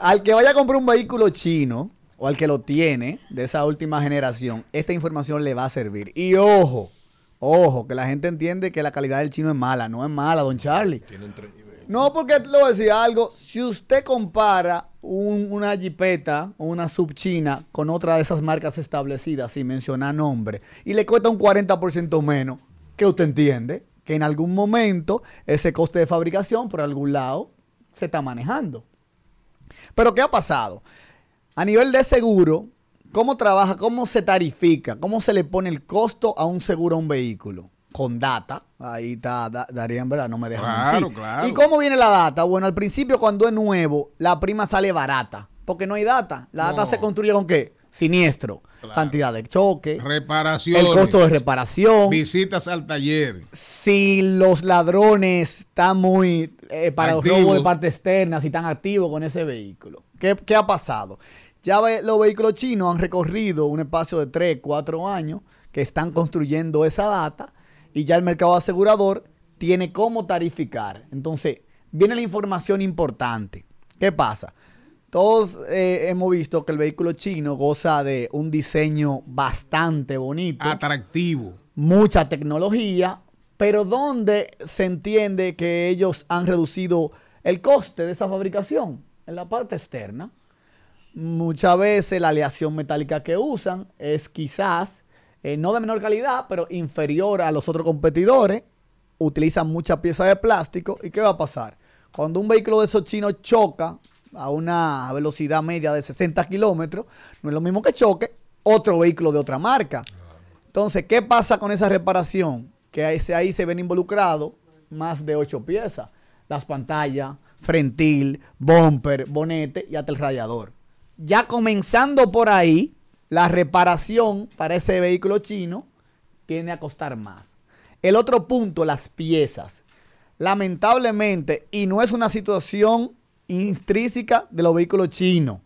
K: Al que vaya a comprar un vehículo chino o al que lo tiene de esa última generación, esta información le va a servir. Y ojo, ojo, que la gente entiende que la calidad del chino es mala. No es mala, don Charlie. No, porque le voy a decir algo. Si usted compara un- una jipeta o una subchina con otra de esas marcas establecidas, sin mencionar nombre, y le cuesta un 40% menos, que usted entiende que en algún momento ese coste de fabricación por algún lado se está manejando. Pero ¿qué ha pasado? A nivel de seguro, ¿cómo trabaja? ¿Cómo se tarifica? ¿Cómo se le pone el costo a un seguro a un vehículo? Con data. Ahí está Da- Darien, ¿verdad? No me deja
B: Claro,
K: mentir.
B: claro.
K: ¿Y cómo viene la data? Bueno, al principio cuando es nuevo, la prima sale barata. Porque no hay data. La data
B: No.
K: se construye con qué? Siniestro. Cantidad de choque.
B: Reparaciones.
K: El costo de reparación.
B: Visitas al taller.
K: si los ladrones están muy eh, para los
B: Activos.
K: robos de parte externa, si están activos con ese vehículo. ¿Qué, qué ha pasado? Ya ve- los vehículos chinos han recorrido un espacio de 3, 4 años que están construyendo esa data y ya el mercado asegurador tiene cómo tarificar. Entonces, viene la información importante. ¿Qué pasa? Todos eh, hemos visto que el vehículo chino goza de un diseño bastante bonito
B: Atractivo.
K: mucha tecnología, pero donde se entiende que ellos han reducido el coste de esa fabricación en la parte externa. Muchas veces la aleación metálica que usan es quizás eh, no de menor calidad, pero inferior a los otros competidores. utilizan mucha pieza de plástico. ¿Y qué va a pasar? Cuando un vehículo de esos chinos choca a una velocidad media de 60 kilómetros, no es lo mismo que choque otro vehículo de otra marca. Entonces, ¿qué pasa con esa reparación? Que ahí ahí se ven involucrados más de ocho piezas. Las pantallas, frentil, bumper, bonete y hasta el radiador. Ya comenzando por ahí, la reparación para ese vehículo chino tiende a costar más. El otro punto, las piezas. Lamentablemente, y no es una situación intrínseca de los vehículos chinos.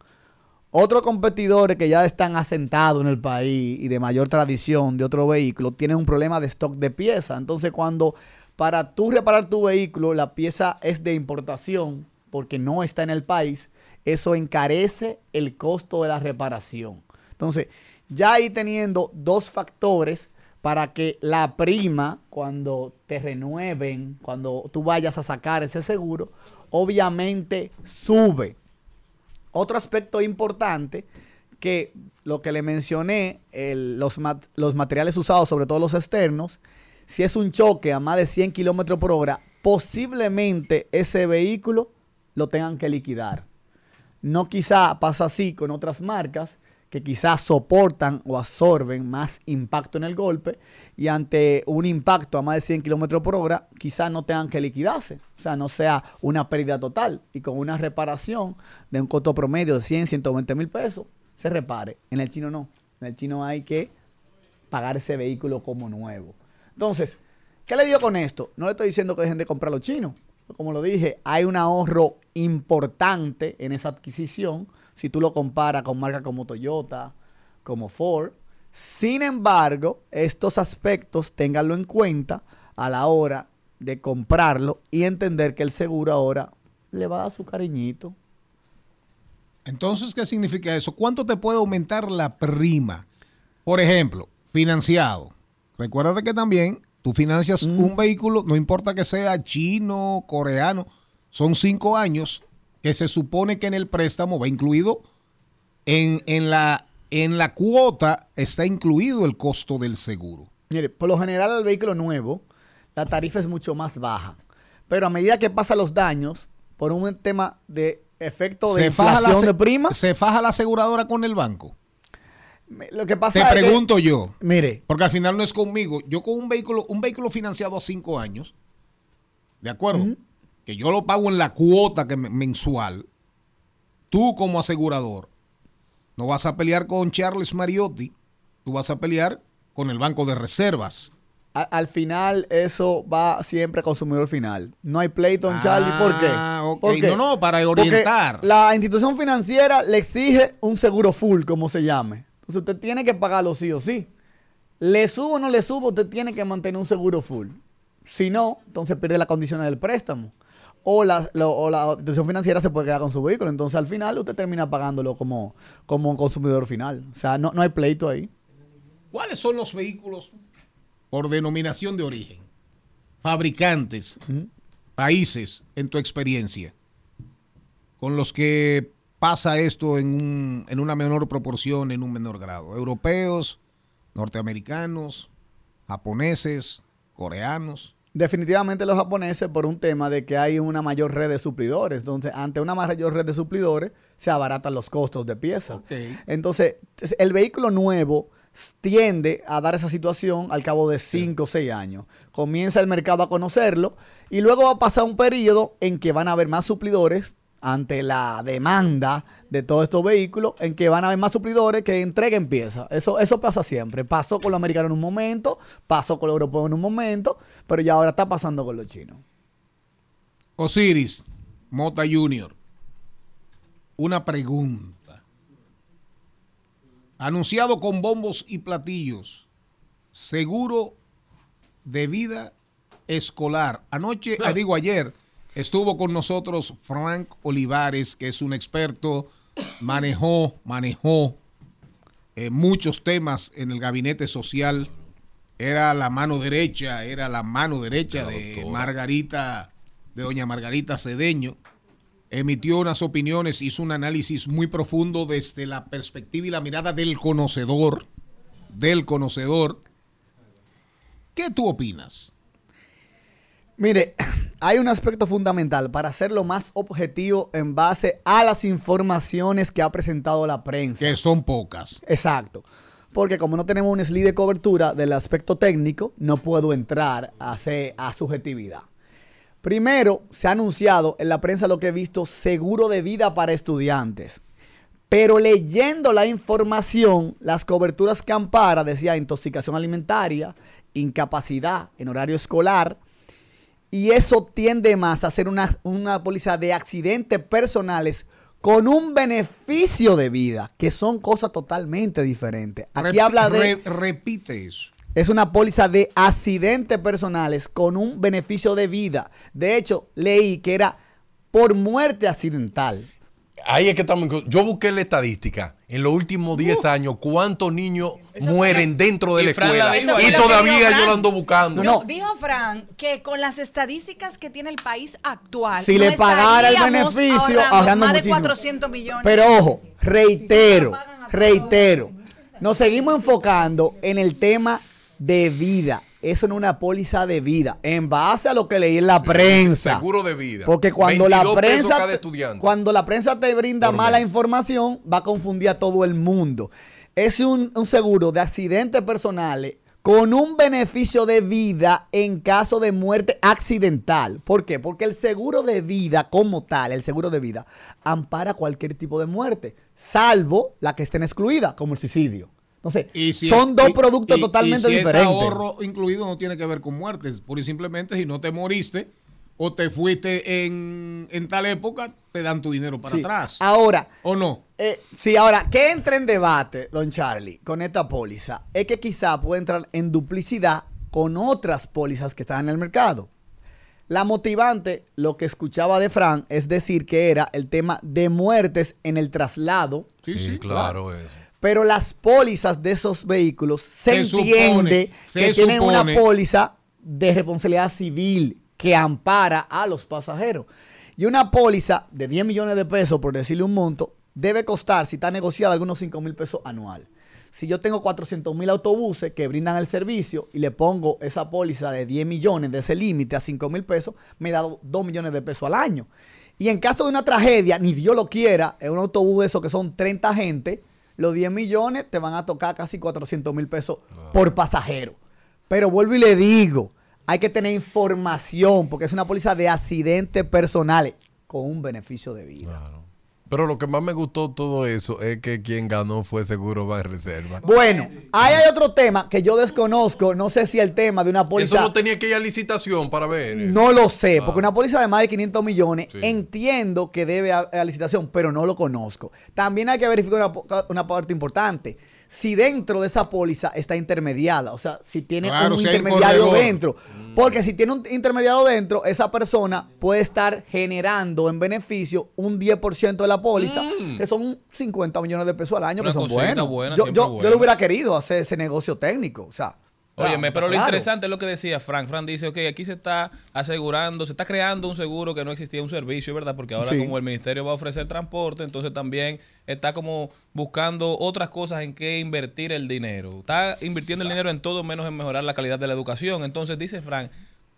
K: Otros competidores que ya están asentados en el país y de mayor tradición de otro vehículo tienen un problema de stock de piezas. Entonces, cuando para tú reparar tu vehículo la pieza es de importación porque no está en el país, eso encarece el costo de la reparación. Entonces, ya ahí teniendo dos factores para que la prima, cuando te renueven, cuando tú vayas a sacar ese seguro, obviamente sube. Otro aspecto importante que lo que le mencioné, los, los materiales usados, sobre todo los externos, si es un choque a más de 100 kilómetros por hora, posiblemente ese vehículo lo tengan que liquidar. No quizá pasa así con otras marcas que quizás soportan o absorben más impacto en el golpe y ante un impacto a más de 100 kilómetros por hora quizás no tengan que liquidarse, o sea, no sea una pérdida total y con una reparación de un costo promedio de 100, 120 mil pesos se repare. En el chino no, en el chino hay que pagar ese vehículo como nuevo. Entonces, ¿qué le digo con esto? No le estoy diciendo que dejen de comprar los chinos. Como lo dije, hay un ahorro importante en esa adquisición si tú lo comparas con marcas como Toyota, como Ford. Sin embargo, estos aspectos ténganlo en cuenta a la hora de comprarlo y entender que el seguro ahora le va a dar su cariñito.
B: Entonces, ¿qué significa eso? ¿Cuánto te puede aumentar la prima? Por ejemplo, financiado. Recuerda que también tú financias un vehículo, no importa que sea chino, coreano, son cinco años que se supone que en el préstamo va incluido, en, en la, en la cuota está incluido el costo del seguro.
K: Mire, por lo general al vehículo nuevo, la tarifa es mucho más baja. Pero a medida que pasan los daños, por un tema de efecto de
B: la
K: inflación
B: ase-
K: de prima,
B: ¿Se faja la aseguradora con el banco?
K: Lo que pasa
B: Te
K: es que-
B: pregunto yo.
K: Mire,
B: Porque al final no es conmigo. Yo con un vehículo, un vehículo financiado a cinco años, ¿de acuerdo? Que yo lo pago en la cuota que me- mensual. Tú como asegurador no vas a pelear con Charles Mariotti, tú vas a pelear con el Banco de Reservas.
K: a- al final eso va siempre al consumidor final. No hay pleito en Charlie. ¿Por qué?
B: Ah, ok.
K: ¿Por qué?
B: No, no, para
K: Porque
B: orientar.
K: la institución financiera le exige un seguro full, como se llame. Entonces usted tiene que pagarlo sí o sí. Le subo o no le subo, usted tiene que mantener un seguro full. Si no, entonces pierde las condiciones del préstamo. O la, lo- o la institución financiera se puede quedar con su vehículo. Entonces al final usted termina pagándolo como, como un consumidor final. O sea, no, no hay pleito ahí.
B: ¿Cuáles son los vehículos por denominación de origen? Fabricantes, países, en tu experiencia, con los que pasa esto en, un- en una menor proporción, en un menor grado. Europeos, norteamericanos, japoneses, coreanos.
K: Definitivamente los japoneses por un tema de que hay una mayor red de suplidores. Entonces, ante una mayor red de suplidores, se abaratan los costos de pieza. Entonces, el vehículo nuevo tiende a dar esa situación al cabo de 5 o 6 años. Comienza el mercado a conocerlo y luego va a pasar un periodo en que van a haber más suplidores ante la demanda de todos estos vehículos, en que van a haber más suplidores que entreguen piezas. Eso, eso pasa siempre. Pasó con los americanos en un momento, pasó con los europeos en un momento, pero ya ahora está pasando con los chinos.
B: Osiris, Mota Junior. Una pregunta. Anunciado con bombos y platillos. Seguro de vida escolar. Anoche, eh, digo ayer, estuvo con nosotros Frank Olivares, que es un experto, manejó, manejó eh, muchos temas en el gabinete social. Era la mano derecha, era la mano derecha de Margarita, de doña Margarita Cedeño. Emitió unas opiniones, hizo un análisis muy profundo desde la perspectiva y la mirada del conocedor, del conocedor. ¿Qué tú opinas?
K: Mire, hay un aspecto fundamental para hacerlo más objetivo en base a las informaciones que ha presentado la prensa.
B: Que son pocas.
K: Exacto. Porque como no tenemos un slide de cobertura del aspecto técnico, no puedo entrar a, a subjetividad. Primero, se ha anunciado en la prensa lo que he visto, seguro de vida para estudiantes. Pero leyendo la información, las coberturas que ampara decía intoxicación alimentaria, incapacidad en horario escolar, y eso tiende más a ser una, una póliza de accidentes personales con un beneficio de vida, que son cosas totalmente diferentes. Aquí habla de...
B: re- repite eso.
K: Es una póliza de accidentes personales con un beneficio de vida. De hecho, leí que era por muerte accidental.
C: Ahí es que estamos. en- Yo busqué la estadística. En los últimos 10 años, ¿cuántos niños mueren dentro de la escuela? Y todavía yo lo ando buscando.
K: No, no.
E: Dijo Fran que con las estadísticas que tiene el país actual,
K: Si le pagara el beneficio,
E: ahorrando
K: ahorrando
E: más
K: muchísimo.
E: de 400 millones.
K: Pero ojo, reitero, reitero. Nos seguimos enfocando en el tema de vida. Eso no es una póliza de vida. En base a lo que leí en la prensa.
C: Seguro de vida.
K: Porque cuando la
C: 22 pesos
K: prensa cuando la prensa te brinda
C: Por
K: mala
C: mes.
K: información, va a confundir a todo el mundo. Es un, un seguro de accidentes personales con un beneficio de vida en caso de muerte accidental. ¿Por qué? Porque el seguro de vida como tal, el seguro de vida, ampara cualquier tipo de muerte, salvo la que estén excluida, como el suicidio. Entonces,
B: Y si
K: son
B: es-
K: dos
B: y-
K: productos
B: y-
K: totalmente
B: y si
K: diferentes.
B: Ese ahorro incluido no tiene que ver con muertes. Pura y simplemente si no te moriste o te fuiste en, en tal época, te dan tu dinero para
K: Sí.
B: atrás.
K: Ahora,
B: ¿O no?
K: Eh, sí, ahora, ¿qué entra en debate, don Charlie, con esta póliza? Es que quizá puede entrar en duplicidad con otras pólizas que están en el mercado. La motivante, lo que escuchaba de Fran, es decir que era el tema de muertes en el traslado,
B: Sí,
C: Sí,
B: sí,
C: claro, eso.
K: Pero las pólizas de esos vehículos se,
B: Se
K: entiende
B: supone, se
K: que tienen una póliza de responsabilidad civil que ampara a los pasajeros. Y una póliza de 10 millones de pesos, por decirle un monto, debe costar, si está negociada, algunos 5 mil pesos anual. Si yo tengo 400 mil autobuses que brindan el servicio y le pongo esa póliza de 10 millones de ese límite a 5 mil pesos, me da 2 millones de pesos al año. Y en caso de una tragedia, ni Dios lo quiera, en un autobús de esos que son 30 gente, los 10 millones te van a tocar casi 400 mil pesos por pasajero. Pero vuelvo y le digo, hay que tener información porque es una póliza de accidentes personales con un beneficio de vida.
C: Pero lo que más me gustó todo eso es que quien ganó fue Seguro Van Reserva.
K: Bueno, ahí hay otro tema que yo desconozco. No sé si el tema de una
C: Eso
K: póliza.
C: no tenía que ir a licitación para ver. eh.
K: No lo sé, porque una póliza de más de 500 millones,
C: Sí.
K: entiendo que debe a, a licitación, pero no lo conozco. También hay que verificar una, una parte importante. Si dentro de esa póliza está intermediada, o sea, si tiene
B: Claro,
K: un
B: si
K: intermediario dentro. Porque si tiene un intermediario dentro, esa persona puede estar generando en beneficio un 10% de la póliza, que son 50 millones de pesos al año,
D: Una
K: que son buenos.
D: buena,
K: yo, yo, yo lo hubiera querido hacer ese negocio técnico, o sea.
D: Óyeme, pero lo
K: claro.
D: interesante es lo que decía Frank. Frank dice, ok, aquí se está asegurando, se está creando un seguro que no existía un servicio, ¿verdad? Porque ahora
K: Sí.
D: como el ministerio va a ofrecer transporte, entonces también está como buscando otras cosas en qué invertir el dinero. Está invirtiendo el dinero en todo menos en mejorar la calidad de la educación. Entonces dice Frank,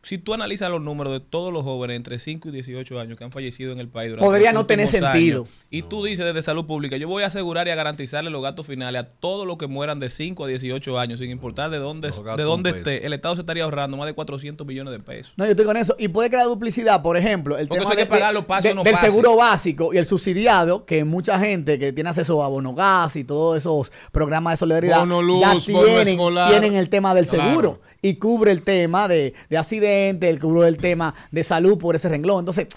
D: si tú analizas los números de todos los jóvenes entre 5 y 18 años que han fallecido en el país durante
K: Podría
D: los
K: no tener sentido.
D: años, y tú dices desde salud pública, yo voy a asegurar y a garantizarle los gastos finales a todos los que mueran de 5 a 18 años, sin importar de dónde,
C: Los
D: de dónde esté. El Estado se estaría ahorrando más de 400 millones de pesos.
K: No, yo estoy con eso. Y puede crear duplicidad, por ejemplo, el
D: Porque
K: tema
D: que
K: de- de-
D: o no
K: del
D: pase.
K: seguro básico y el subsidiado, que mucha gente que tiene acceso a bono gas y todos esos programas de solidaridad
B: Bono luz,
K: ya tienen, tienen el tema del
B: Claro.
K: seguro y cubre el tema de, de accidente, el cubre el tema de salud por ese renglón. Entonces,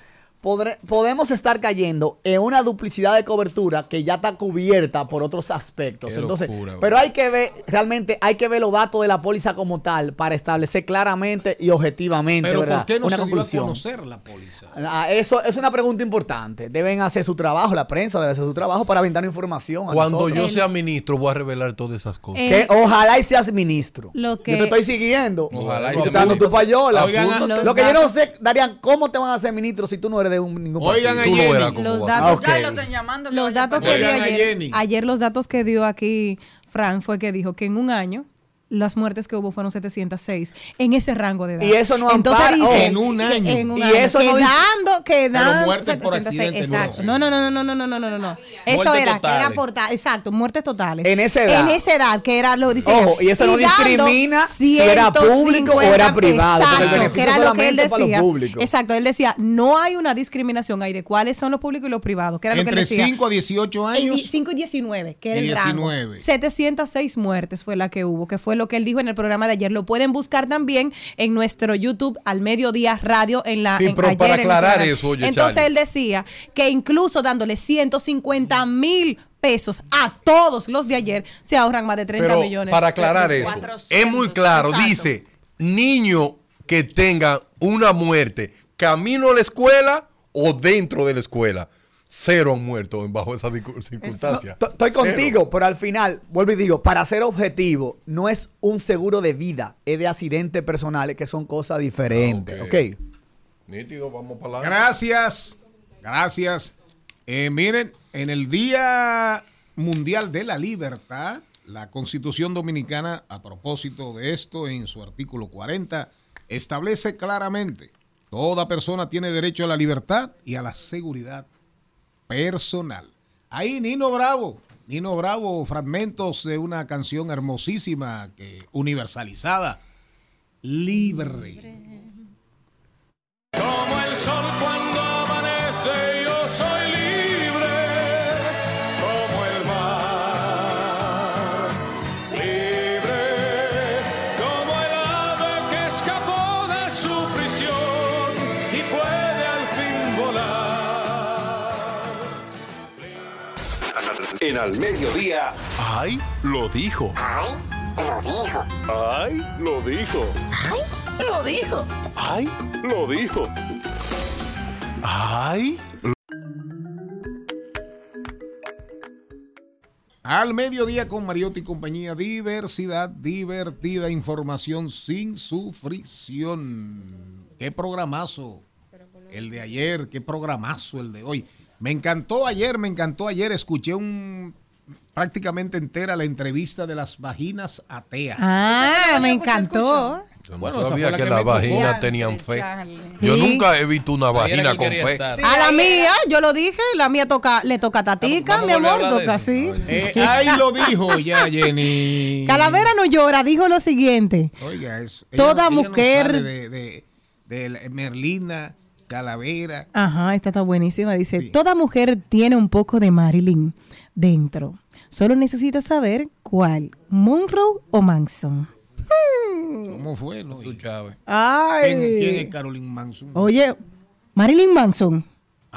K: podré- podemos estar cayendo en una duplicidad de cobertura que ya está cubierta por otros aspectos.
B: Qué
K: Entonces,
B: locura,
K: pero hay que ver, realmente hay que ver los datos de la póliza como tal para establecer claramente y objetivamente,
B: Pero
K: ¿verdad?
B: ¿por qué no
K: una
B: se dio a
K: conclusión.
B: conocer la póliza?
K: Ah, Eso es una pregunta importante. Deben hacer su trabajo, la prensa debe hacer su trabajo para brindar información. a
C: Cuando
K: nosotros.
C: yo sea ministro voy a revelar todas esas cosas.
F: Eh,
K: Que ojalá y seas ministro.
F: Lo que-
K: Yo te estoy siguiendo.
D: Ojalá y
K: tu
D: ministro.
K: payola.
B: Oigan,
F: los
K: Lo que yo no sé, Darían, ¿cómo te van a hacer ministro si tú no eres de un, ningún
B: Oigan
K: partido?
B: a
C: Tú no
B: Jenny.
C: cómo
F: Los datos-
E: están llamando. que
F: Los datos que dio ayer, ayer los datos que dio aquí Frank fue que dijo que en un año las muertes que hubo fueron 706 en ese rango de edad.
K: Y eso no
F: Entonces
K: ampara-
F: dice
K: oh, en un
F: que
K: año.
F: en un
K: Y
F: año,
K: eso no
F: quedando, quedando
B: muertes por
F: 706,
B: accidente.
F: Exacto. No, no, no, no, no, no, no, no, no, no. Eso
D: Muertes
F: era, que era por exacto, muertes totales.
K: En esa edad.
F: En esa edad, que era lo dice.
K: Ojo, y eso no discrimina si era público o era privado,
F: Exacto, que era lo que él decía. Exacto, él decía, no hay una discriminación ahí de cuáles son los públicos y los privados, que era lo que él
B: Entre
F: decía.
B: 5 a 18
F: En
B: años.
F: 5 y 19, que era el rango.
B: 19.
F: 706 muertes fue la que hubo, que fue lo que él dijo en el programa de ayer. Lo pueden buscar también en nuestro YouTube al mediodía radio en la
C: Sí,
F: en
C: pero
F: ayer
C: para aclarar eso, oye,
F: Entonces
C: Charlie.
F: él decía que incluso dándole 150 mil pesos a todos los de ayer se ahorran más de 30
C: Pero
F: millones.
C: para aclarar
F: de-
C: eso,
E: 400,
C: es muy claro.
F: exacto.
C: Dice, niño que tenga una muerte camino a la escuela o dentro de la escuela. Cero han muerto bajo esa circun- circunstancia.
K: To- Estoy
C: Cero.
K: contigo, pero al final, vuelvo y digo, para ser objetivo, no es un seguro de vida, es de accidentes personales, que son cosas diferentes.
C: Ok.
K: ¿ok?
C: Nítido, vamos para la.
B: Gracias, gracias. Eh, miren, en el Día Mundial de la Libertad, la Constitución Dominicana, a propósito de esto, en su artículo 40, establece claramente, toda persona tiene derecho a la libertad y a la seguridad personal. Ahí Nino Bravo, Nino Bravo, fragmentos de una canción hermosísima, que, universalizada, libre.
A: Como
H: En al mediodía.
L: ¡Ay! Lo dijo.
J: Ay, lo dijo.
L: ¡Ay! Lo dijo.
J: Ay, lo dijo.
L: ¡Ay! Lo dijo. ¡Ay!
B: Al mediodía con Mariotti y compañía, diversidad, divertida información sin sufrición. Qué programazo el de ayer, qué programazo el de hoy. Me encantó ayer, me encantó ayer, escuché un prácticamente entera la entrevista de las vaginas ateas.
F: Ah, me
E: pues,
F: encantó.
C: Yo no
B: Bueno, esa
C: sabía que,
B: que
C: las vaginas tenían fe. Yo
F: Sí.
C: nunca he visto una vagina con fe.
F: A la mía, yo lo dije, la mía toca, le toca a Tatica,
D: Vamos-
F: mi amor, toca así.
B: Eh, ahí lo dijo ya Jenny.
F: Calavera no llora, dijo lo siguiente.
B: Oiga, eso.
F: Toda mujer-
B: de, de- de Merlina, Calavera.
F: Ajá, esta está buenísima. Dice, toda mujer tiene un poco de Marilyn dentro. Solo necesita saber cuál, Monroe o Manson.
B: ¿Cómo fue? no?
F: Ay.
B: ¿Quién, quién es Caroline Manson?
F: Oye, Marilyn Manson.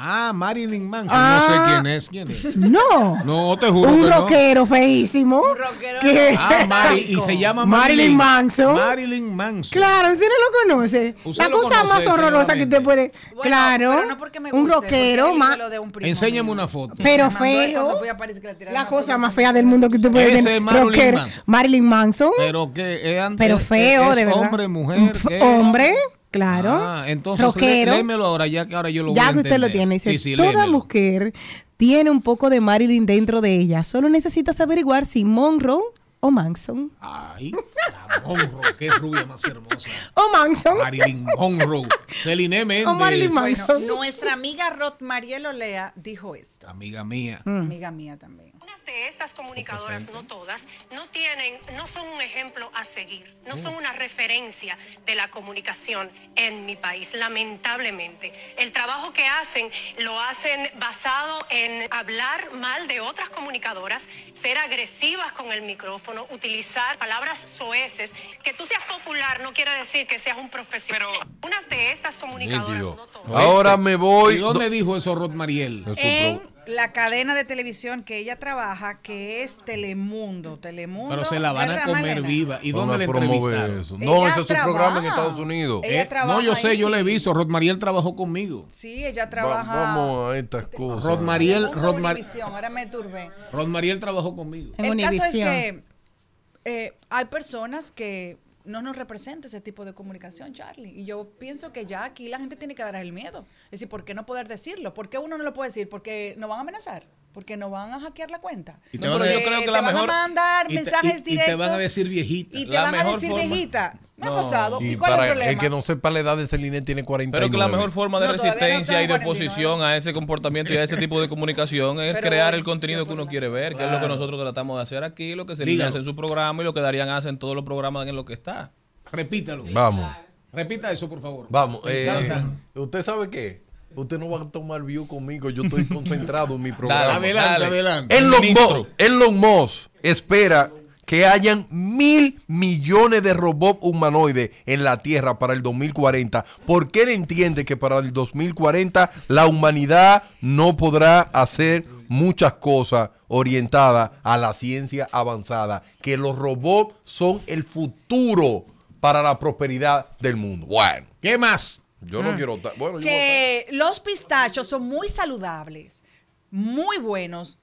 B: Ah, Marilyn Manson.
F: Ah.
B: No sé quién es. ¿Quién es?
F: No.
B: No, te juro
F: un
B: que no.
F: rockero feísimo. Un
E: rockero.
B: Ah, Mari, y se llama
F: Marilyn Manson.
B: Marilyn Manson.
F: Claro, usted no lo conoce. La
B: lo
F: cosa
B: conoce,
F: más horrorosa que usted puede.
E: Bueno,
F: claro.
E: pero no porque me
F: un rockero más.
E: hizo lo de un primo
B: Enséñame
E: mío.
B: una foto.
F: Pero feo.
E: cuando fui a París que le tiraron
F: La cosa más fea del mundo que usted puede
B: Ese
F: tener.
B: Marilyn
F: rockero.
B: Manson.
F: Marilyn Manson.
B: Pero que es antes-
F: Pero feo,
B: es
F: de verdad.
B: hombre, mujer. ¿qué?
F: Hombre, claro.
B: Ah, entonces
F: rockero.
B: lé- léemelo ahora, ya que ahora yo lo voy
F: ya
B: a
F: que usted lo tiene, dice,
B: Sí, sí,
F: toda
B: léemelo.
F: mujer tiene un poco de Marilyn dentro de ella. Solo necesitas averiguar si Monroe o Manson.
B: Ay, la Monroe, qué rubia más hermosa.
F: O Manson.
B: Marilyn Monroe. Celine Méndez.
F: O Marilyn
E: Bueno,
F: Manson.
E: nuestra amiga Rod Mariel Olea dijo esto.
B: Amiga mía.
F: Mm.
E: Amiga mía también.
M: De estas comunicadoras, no todas, no tienen, no son un ejemplo a seguir, no son una referencia de la comunicación en mi país, lamentablemente. El trabajo que hacen lo hacen basado en hablar mal de otras comunicadoras, ser agresivas con el micrófono, utilizar palabras soeces. Que tú seas popular no quiere decir que seas un profesional. Unas de estas comunicadoras, no todas.
C: Ahora me voy.
B: ¿Y dónde dijo eso Rod Mariel?
E: En la cadena de televisión que ella trabaja, que es Telemundo. Telemundo.
B: Pero se la van a
E: ¿verdad,
B: comer
E: Malena?
B: viva. ¿Y dónde la entrevistaron?
C: eso.
E: Ella
C: No, ese es su programa en. Estados Unidos.
E: Ella
B: Eh, no, yo sé,
E: ahí.
B: yo le he visto. Rod Mariel trabajó conmigo.
E: Sí, ella
C: Va-
E: trabaja.
C: vamos a estas cosas.
B: Rod Mariel,
E: Telemundo,
B: Rod, Mar-
E: Univisión, ahora me turbé.
B: Rod Mariel trabajó conmigo.
F: En
E: El caso es que eh, hay personas que no nos representa ese tipo de comunicación, Charlie. Y yo pienso que ya aquí la gente tiene que dar el miedo. Es decir, ¿por qué no poder decirlo? ¿Por qué uno no lo puede decir? Porque nos van a amenazar. Porque nos van a hackear la cuenta.
B: Y
D: te van a- yo creo que
E: te
D: la
E: van
D: mejor-
E: a mandar
B: y te-
E: mensajes
B: y- y
E: directos.
B: te van a decir viejita.
E: Y te
D: La
E: van a decir
D: forma-
E: viejita. Me ha
D: No.
E: pasado. ¿Y,
C: Y
E: cuál es el
C: para
E: problema?
C: el que no sepa la edad de Celine tiene 49.
D: Pero que la mejor forma de
E: No, no
D: resistencia y de
E: 49.
D: oposición a ese comportamiento y a ese tipo de comunicación es
E: Pero
D: crear
E: bueno,
D: el contenido que uno quiere ver, que es lo que nosotros tratamos de hacer aquí, lo que se
B: Dígalo.
D: hace en su programa y lo que Darían hace en todos los programas en lo que está.
B: Repítalo.
C: Vamos,
B: Repita eso, por favor.
C: vamos. Eh. ¿Usted sabe qué? Usted no va a tomar view conmigo. Yo estoy concentrado en mi programa.
D: Dale,
B: adelante,
D: dale.
B: adelante.
C: Elon. Musk, Elon Musk espera que hayan mil millones de robots humanoides en la Tierra para el 2040, porque él entiende que para el 2040 la humanidad no podrá hacer muchas cosas orientadas a la ciencia avanzada, que los robots son el futuro para la prosperidad del mundo. Bueno,
B: ¿Qué más?
C: Yo no quiero estar. Bueno, yo
E: que los pistachos son muy saludables, muy buenos,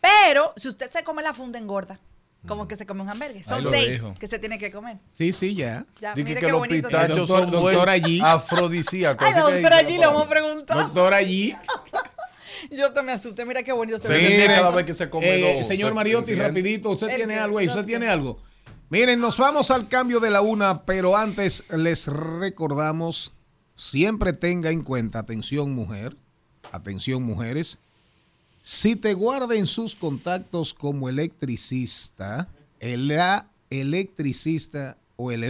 E: pero si usted se come la funda engorda, como que se come un hamburgues. Son seis
D: dijo.
E: que se tiene que comer.
B: Sí, sí, ya.
E: Ya,
C: Dije que
E: qué
C: los pistachos
B: Doctor-
C: son
B: doctora
C: buenos
B: allí.
C: afrodisíacos.
E: Ay,
C: ahí
E: allí le vamos a preguntar.
B: Doctor allí.
E: Yo te me asusté, mira qué bonito se
C: Se
E: ve.
C: cada vez que se come
B: eh,
C: dos,
B: señor
C: se-
B: Mariotti, rapidito, usted
E: El
B: tiene algo ahí, usted tiene algo. Miren, nos vamos al cambio de la una, pero antes les recordamos, siempre tenga en cuenta, atención mujer, atención mujeres, si te guarda en sus contactos como electricista, el electricista o el,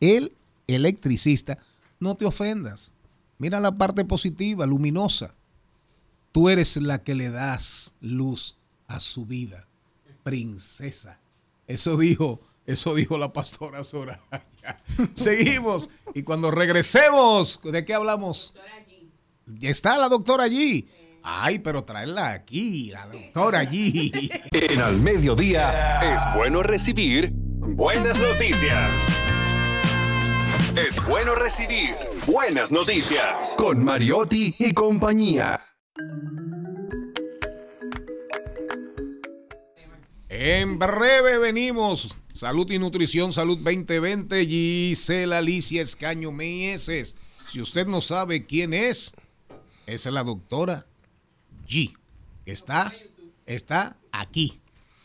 B: el electricista, no te ofendas. Mira la parte positiva, luminosa. Tú eres la que le das luz a su vida, princesa. Eso dijo, eso dijo la pastora Soraya. Seguimos y cuando regresemos, ¿de qué hablamos? Ya está la doctora allí. Ay, pero traerla aquí, la doctora allí.
H: En al mediodía es bueno recibir buenas noticias. Es bueno recibir buenas noticias con Mariotti y compañía.
B: En breve venimos. Salud y Nutrición, Salud 2020, Gisela Alicia Escaño Meyeses. Si usted no sabe quién es, es la doctora G. que Está, está aquí.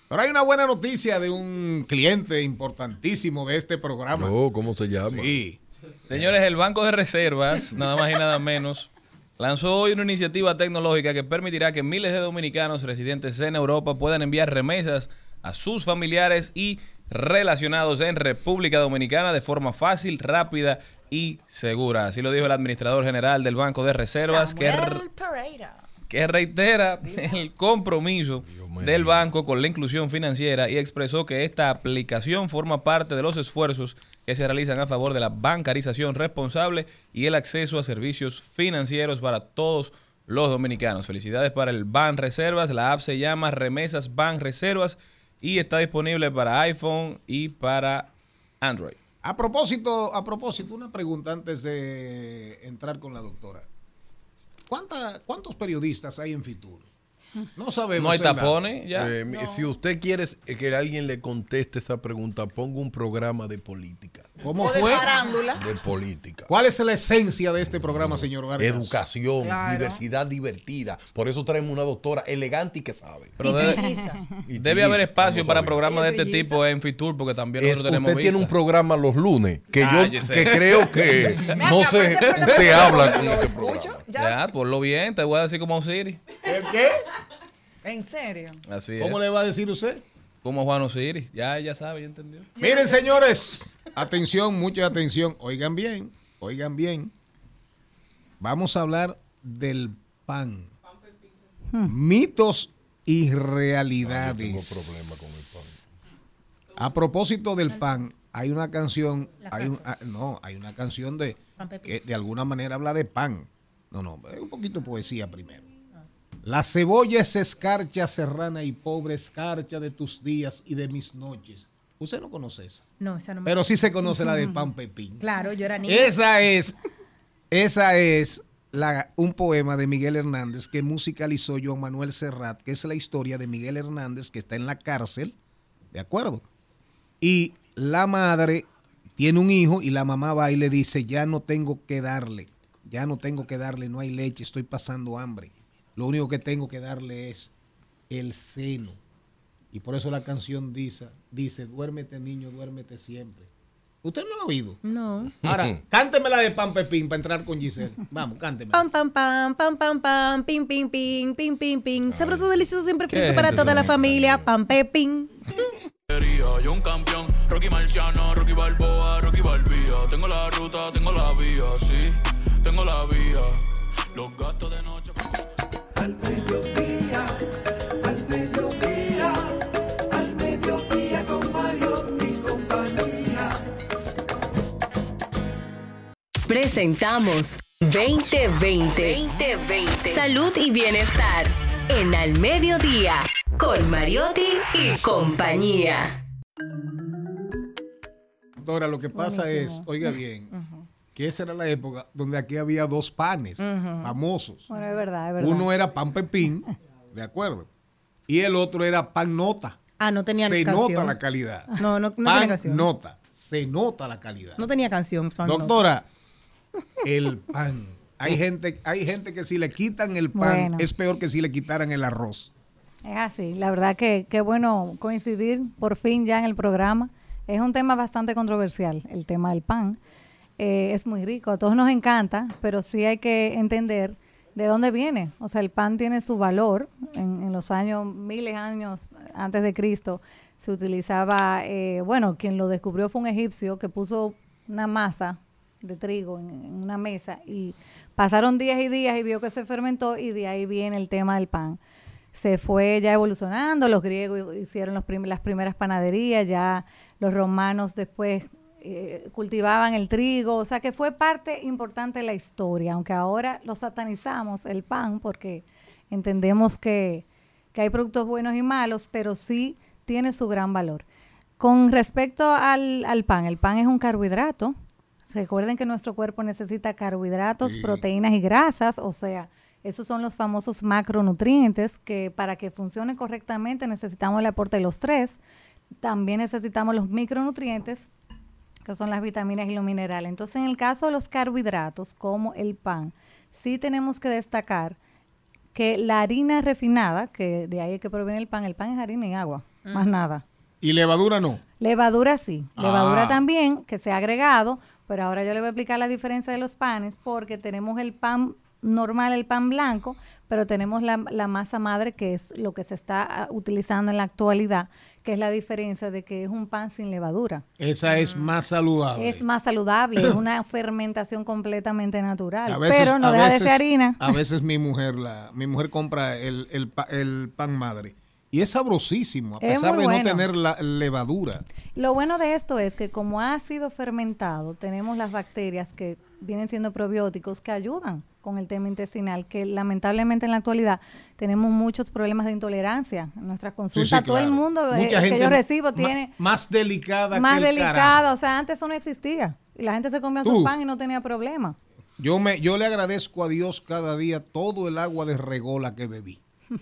B: Pero hay una buena noticia de un cliente importantísimo de este programa.
C: No, ¿cómo se llama?
B: Sí.
D: Señores, el Banco de Reservas, nada más y nada menos, lanzó hoy una iniciativa tecnológica que permitirá que miles de dominicanos residentes en Europa puedan enviar remesas a sus familiares y relacionados en República Dominicana de forma fácil, rápida y segura. Así lo dijo el administrador general del Banco de Reservas, que,
E: Samuel Pereira.
D: que reitera el compromiso del banco con la inclusión financiera y expresó que esta aplicación forma parte de los esfuerzos que se realizan a favor de la bancarización responsable y el acceso a servicios financieros para todos los dominicanos. Felicidades para el Ban Reservas. La app se llama Remesas Ban Reservas y está disponible para iPhone y para Android.
B: A propósito, a propósito, una pregunta antes de entrar con la doctora. ¿Cuánta- ¿Cuántos periodistas hay en Fitur? No sabemos.
D: No hay tapones, ya.
C: Eh, Si usted quiere que alguien le conteste esa pregunta, ponga un programa de política.
B: ¿Cómo
E: O de
B: fue?
E: farándula.
C: De política.
B: ¿Cuál es la esencia de este programa, señor Vargas?
C: Educación,
E: Claro.
C: diversidad divertida. Por eso traemos una doctora elegante y que sabe.
D: Pero
E: Y
D: debe.
C: Y
D: haber espacio para programas de este tipo en Fitur porque también
C: Es-
D: nosotros tenemos
C: usted tiene un programa los lunes que yo que creo que no sé,
E: yo
C: habla
E: lo
C: con ese
E: escucho,
C: programa.
E: Ya.
D: Ya, ponlo bien, te voy a decir como Osiris.
B: ¿El qué?
E: En serio.
D: Así
B: ¿Cómo
D: es.
B: le va a decir usted?
D: Como Juan Osiris. Ya, ya sabe, ya entendió.
B: Miren, señores, atención, mucha atención. Oigan bien, oigan bien. Vamos a hablar del pan. Mitos y realidades. A propósito del pan, hay una canción, hay un, ah, no, hay una canción de
F: Pan pepino.
B: que de alguna manera habla de pan. No, no, es un poquito de poesía primero. La cebolla es escarcha serrana y pobre escarcha de tus días y de mis noches. Usted no conoce esa.
F: No, esa no me
B: Pero sí se conoce la de pan pepín.
F: Claro, yo era niña.
B: Esa es, esa es la, un poema de Miguel Hernández que musicalizó Joan Manuel Serrat, que es la historia de Miguel Hernández que está en la cárcel, ¿de acuerdo? Y la madre tiene un hijo y la mamá va y le dice, ya no tengo que darle, ya no tengo que darle, no hay leche, estoy pasando hambre. Lo único que tengo que darle es el seno. Y por eso la canción dice, dice, duérmete niño, duérmete siempre. ¿Usted no lo ha oído?
F: No.
B: Ahora, cánteme la de Pan Pepín para entrar con Giselle. Vamos, cánteme.
F: Pam, pam, pam, pam, pam, pam, pim, pim, pim, pim, pim, pim. Sabroso, delicioso, siempre
B: ¿Qué
F: frito para toda la familia. Pam, pepín.
N: Yo un campeón, Rocky Marciano, Rocky Balboa, Rocky Balbía. Tengo la ruta, tengo la vía, sí, tengo la vía. Los gastos de noche.
A: Al mediodía, al mediodía, al mediodía con Mario y compañía.
J: Presentamos 2020. 2020. Salud y bienestar en Al Mediodía con Mariotti y compañía.
B: Doctora, lo que pasa es, oiga bien, que esa era la época donde aquí había dos panes famosos.
O: Bueno, es verdad, es verdad.
B: Uno era pan pepín, de acuerdo, y el otro era pan nota.
F: Ah, no tenía
B: Se
F: canción.
B: nota la calidad.
F: No, no, no
B: Pan
F: tenía canción.
B: nota, se nota la calidad.
F: No tenía canción. No.
B: Doctora, el pan. Hay gente, hay gente que si le quitan el pan
O: Bueno.
B: es peor que si le quitaran el arroz.
O: Es así, la verdad que qué bueno coincidir por fin ya en el programa. Es un tema bastante controversial, el tema del pan. Eh, es muy rico, a todos nos encanta, pero sí hay que entender de dónde viene. O sea, el pan tiene su valor. En, en los años, miles de años antes de Cristo, se utilizaba, eh, bueno, quien lo descubrió fue un egipcio que puso una masa de trigo en, en una mesa y pasaron días y días y vio que se fermentó y de ahí viene el tema del pan se fue ya evolucionando, los griegos hicieron las primeras panaderías, ya los romanos después eh, cultivaban el trigo, o sea que fue parte importante de la historia, aunque ahora lo satanizamos el pan porque entendemos que, que hay productos buenos y malos, pero sí tiene su gran valor. Con respecto al, al pan, el pan es un carbohidrato. Recuerden que nuestro cuerpo necesita carbohidratos,
P: Sí.
O: proteínas y grasas, o sea, esos son los famosos macronutrientes que para que funcione correctamente necesitamos el aporte de los tres. También necesitamos los micronutrientes, que son las vitaminas y los minerales. Entonces, en el caso de los carbohidratos, como el pan, sí tenemos que destacar que la harina refinada, que de ahí es que proviene el pan, el pan es harina y agua, más
B: Mm.
O: nada.
B: Y levadura no.
O: Levadura sí, levadura
B: Ah.
O: también que se ha agregado, pero ahora yo le voy a explicar la diferencia de los panes porque tenemos el pan normal, el pan blanco, pero tenemos la, la masa madre que es lo que se está ah, utilizando en la actualidad, que es la diferencia de que es un pan sin levadura.
B: Esa es más saludable.
O: Es más saludable, es una fermentación completamente natural,
B: A veces-
O: pero no deja de
B: veces-
O: ser harina.
B: A veces mi mujer, la, mi mujer compra el, el pa- el pan madre y es sabrosísimo, a
O: Es
B: pesar de
O: bueno.
B: no tener la levadura.
O: Lo bueno de esto es que como ha sido fermentado, tenemos las bacterias que vienen siendo probióticos que ayudan con el tema intestinal, que lamentablemente en la actualidad tenemos muchos problemas de intolerancia. En nuestras
B: Sí,
O: consultas, todo el mundo eh, que yo recibo tiene
B: más delicada
O: más
B: que el
O: delicada.
B: carajo.
O: O sea, antes eso no existía. Y la gente se comía
B: Tú.
O: su pan y no tenía problema.
B: Yo me, yo le agradezco a Dios cada día todo el agua de regola que bebí.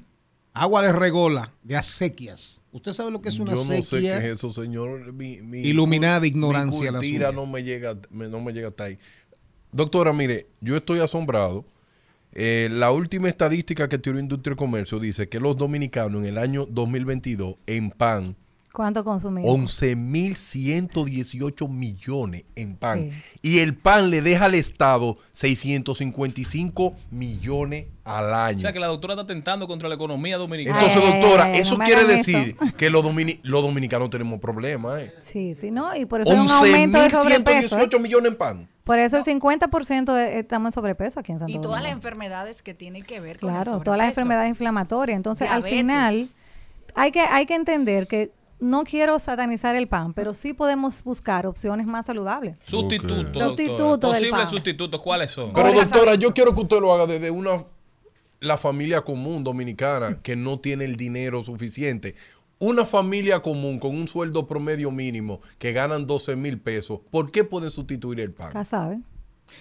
B: Agua de regola, de acequias. ¿Usted sabe lo que es una
C: Yo no sé
B: acequia?
C: qué es eso, señor. Mi, mi
B: Iluminada ignorancia la
C: Mi
B: suya.
C: no me llega, me- no me llega hasta ahí. Doctora, mire, yo estoy asombrado. Eh, la última estadística que tiró Industria y Comercio dice que los dominicanos en el año 2022 en pan,
O: ¿Cuánto consumimos?
C: 11.118 millones en pan. Y el pan le deja al Estado 655 millones al año.
D: O sea que la doctora está tentando contra la economía dominicana.
C: Entonces, doctora, eso
O: no
C: quiere decir que los, domini- los dominicanos tenemos problemas. ¿eh?
O: Sí, sí, ¿no? Y por eso hay un aumento de sobrepeso. ¿eh?
C: 11.118 millones en pan.
O: Por eso el 50% de- estamos en sobrepeso aquí en Santo
E: Y todas las enfermedades que tienen que ver con el
O: Claro, todas las enfermedades inflamatorias. Entonces,
E: Diabetes.
O: al final, hay que, hay que entender que no quiero satanizar el pan, pero sí podemos buscar opciones más saludables.
D: Sustitutos. doctora.
O: Sustituto del
D: Posibles sustitutos, ¿cuáles son?
C: Pero doctora, yo quiero que usted lo haga desde una la familia común dominicana que no tiene el dinero suficiente. Una familia común con un sueldo promedio mínimo que ganan 12 mil pesos, ¿por qué pueden sustituir el pan?
O: Ya saben.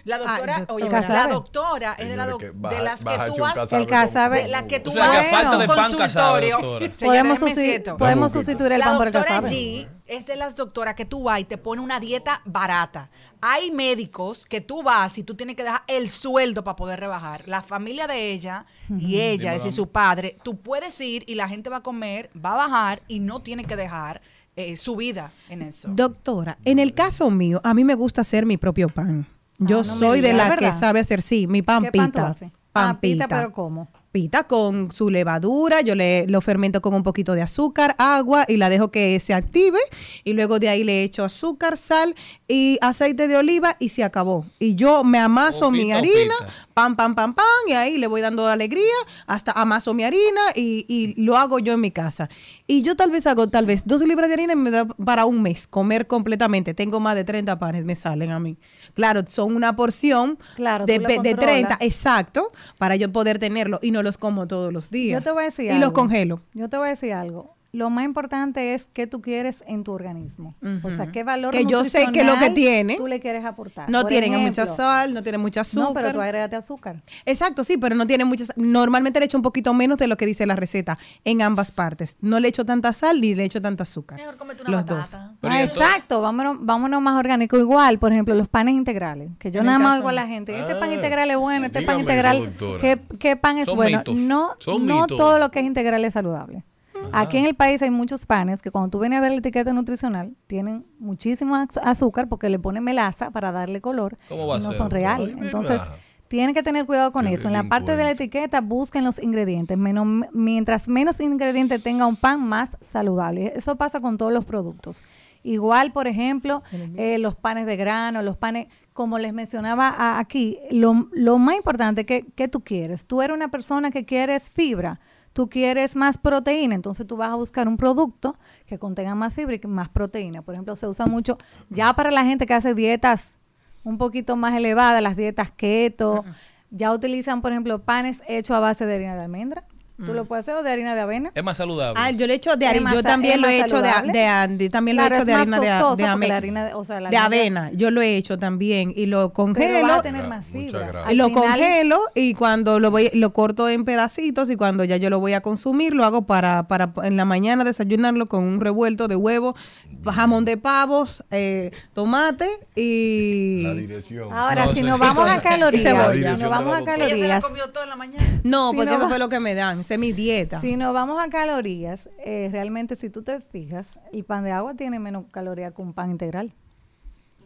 E: La doctora,
F: Ah,
E: oye,
O: doctora.
E: la doctora es de, la doc- de las que tú vas
O: El casabe-
E: de la que tú
D: O sea,
E: vas
D: que falta
E: a
D: de pan
E: consultorio.
O: Podemos,
E: déjeme
O: susti-
E: decirte.
O: podemos sustituir el
E: la
O: pan por el
E: doctora
O: casabe.
E: G es de las doctoras que tú vas y te pone una dieta barata. Hay médicos que tú vas y tú tienes que dejar el sueldo para poder rebajar. La familia de ella y ella, es decir, su padre, tú puedes ir y la gente va a comer, va a bajar y no tiene que dejar eh, su vida en eso.
F: Doctora, en el caso mío, a mí me gusta hacer mi propio pan. Yo
O: Ah, no
F: soy de la que sabe hacer, sí, mi pan
O: ¿Qué pan tú
F: pita.
O: haces?
F: Pan
O: Ah, pita,
F: pita.
O: pero ¿cómo?
F: Pita con su levadura, yo le lo fermento con un poquito de azúcar, agua y la dejo que se active y luego de ahí le echo azúcar, sal y aceite de oliva y se acabó. Y yo me amaso mi harina,
D: pita.
F: pam, pam, pam, pam y ahí le voy dando alegría hasta amaso mi harina y, y lo hago yo en mi casa. Y yo tal vez hago tal vez dos libras de harina y me da para un mes comer completamente. Tengo más de 30 panes, me salen a mí. Claro, son una porción
O: Claro,
F: de, de 30,
O: controlas.
F: exacto, para yo poder tenerlo y no los como todos los días.
O: Yo te voy a decir
F: Y
O: algo.
F: los congelo.
O: Yo te voy a decir algo. Lo más importante es qué tú quieres en tu organismo. O sea, qué valor
F: Que yo sé que lo que tiene
O: tú le quieres aportar.
F: No
O: Por
F: tienen
O: ejemplo,
F: mucha sal, no tienen mucha azúcar.
O: No, pero tú agrégate azúcar.
F: Exacto, sí, pero no tiene mucha sal. Normalmente le echo un poquito menos de lo que dice la receta en ambas partes. No le echo tanta sal ni le echo tanta azúcar.
E: Mejor cómete una
F: Los
E: batata.
F: dos.
O: Ah, exacto, vámonos, vámonos más orgánico. Igual, por ejemplo, los panes integrales. Que yo
F: En
O: nada más digo a la gente, este
C: Ah,
O: pan integral es bueno, este pan integral. ¿qué, qué pan es
D: Son
O: bueno?
D: mitos.
O: No,
C: Son
O: no
C: mitos.
O: todo lo que es integral es saludable. Aquí en el país hay muchos panes que cuando tú vienes a ver la etiqueta nutricional tienen muchísimo az- azúcar porque le ponen melaza para darle color
D: ¿Cómo va
O: y
D: a
O: no
D: ser,
O: son reales.
C: Ay,
O: Entonces, tienen que tener cuidado con
C: Qué
O: eso. En la parte de la etiqueta busquen los ingredientes. Menos, mientras menos ingredientes tenga un pan, más saludable. Eso pasa con todos los productos. Igual, por ejemplo, eh, los panes de grano, los panes, como les mencionaba aquí, lo, lo más importante que, que tú quieres. Tú eres una persona que quieres fibra, tú quieres más proteína, entonces tú vas a buscar un producto que contenga más fibra y más proteína. Por ejemplo, se usa mucho ya para la gente que hace dietas un poquito más elevadas, las dietas keto, ya utilizan, por ejemplo, panes hechos a base de harina de almendra. Tú lo puedes hacer o de harina de avena.
D: Es más saludable.
F: Ah, yo le echo de
O: Es
F: harina, yo también lo he hecho de,
O: saludable.
F: de, de- también
O: Claro,
F: lo he hecho de harina de, de,
O: harina de- o sea, la
F: de avena. Yo lo he hecho también y lo
O: Pero
F: congelo.
O: vas a tener más fibra.
F: Y lo
O: final-
F: congelo y cuando lo voy lo corto en pedacitos y cuando ya yo lo voy a consumir lo hago para, para en la mañana desayunarlo con un revuelto de huevo, jamón de pavos, eh, tomate y
C: La dirección.
O: Ahora,
D: No,
O: si nos vamos a calorías, nos vamos
C: de
O: a
C: la doctora.
E: Ella se la
O: calorías,
E: comió todo en la mañana.
F: no,
O: Si
F: porque
O: no
F: eso fue lo que me dan, mi dieta.
O: si nos vamos a calorías, eh, realmente si tú te fijas, el pan de agua tiene menos calorías que un pan integral.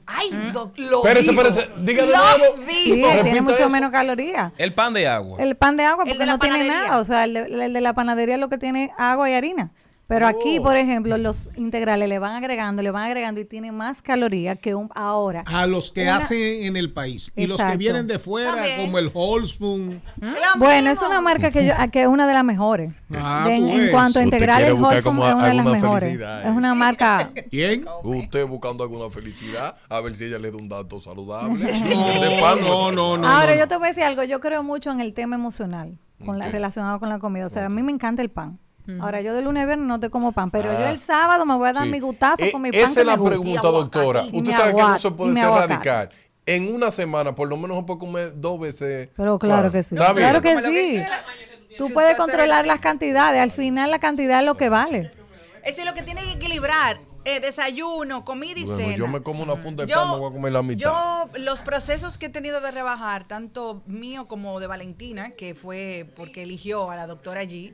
E: Ay, lo, lo
C: Espérese,
E: dijo.
C: espérese, diga de
E: Lo
C: nuevo.
O: Sí,
C: Repita
O: tiene mucho
C: eso.
O: menos calorías.
D: El pan de agua.
O: El pan de agua porque
E: de
O: no tiene nada, o sea, el de, el de la panadería lo que tiene agua y harina. Pero aquí,
C: Oh.
O: por ejemplo, los integrales le van agregando, le van agregando y tiene más calorías que un ahora.
B: A los que
O: Una-
B: hacen en el país. Y los que vienen de fuera,
E: También.
B: como el Holzman.
E: Lo
O: Bueno, es una marca que, yo, que es una de las mejores.
B: Ah,
O: De- en, en
B: pues.
O: cuanto a integrales,
C: como
O: es una de las mejores. Es una marca.
B: ¿Quién?
C: Usted buscando alguna felicidad, a ver si ella le da un dato saludable.
B: No, no, no, no.
O: Ahora, yo te voy a decir algo. Yo creo mucho en el tema emocional con la, relacionado con la comida. O sea, a mí me encanta el pan. Ahora, yo de lunes a viernes no te como pan, pero yo
C: Ah.
O: el sábado me voy a dar
C: Sí.
O: mi gustazo
C: Eh,
O: con mi pan
C: Esa
O: que
C: es la
O: me gusta.
C: pregunta, doctora.
O: Y
C: Usted sabe que no se puede ser radical. En una semana, por lo menos se puede comer dos veces.
O: Pero claro que sí.
C: Bien.
O: Claro que sí. Tú
E: Si
O: puedes controlar las cantidades. Al final, la cantidad es lo que vale.
E: Eso es lo que tiene que equilibrar. eh, desayuno, comida y
C: Bueno,
E: cena.
C: yo me como una funda de
E: Yo-
C: pan, me voy a comer la mitad.
E: Yo, los procesos que he tenido de rebajar, tanto mío como de Valentina, que fue porque eligió a la doctora allí,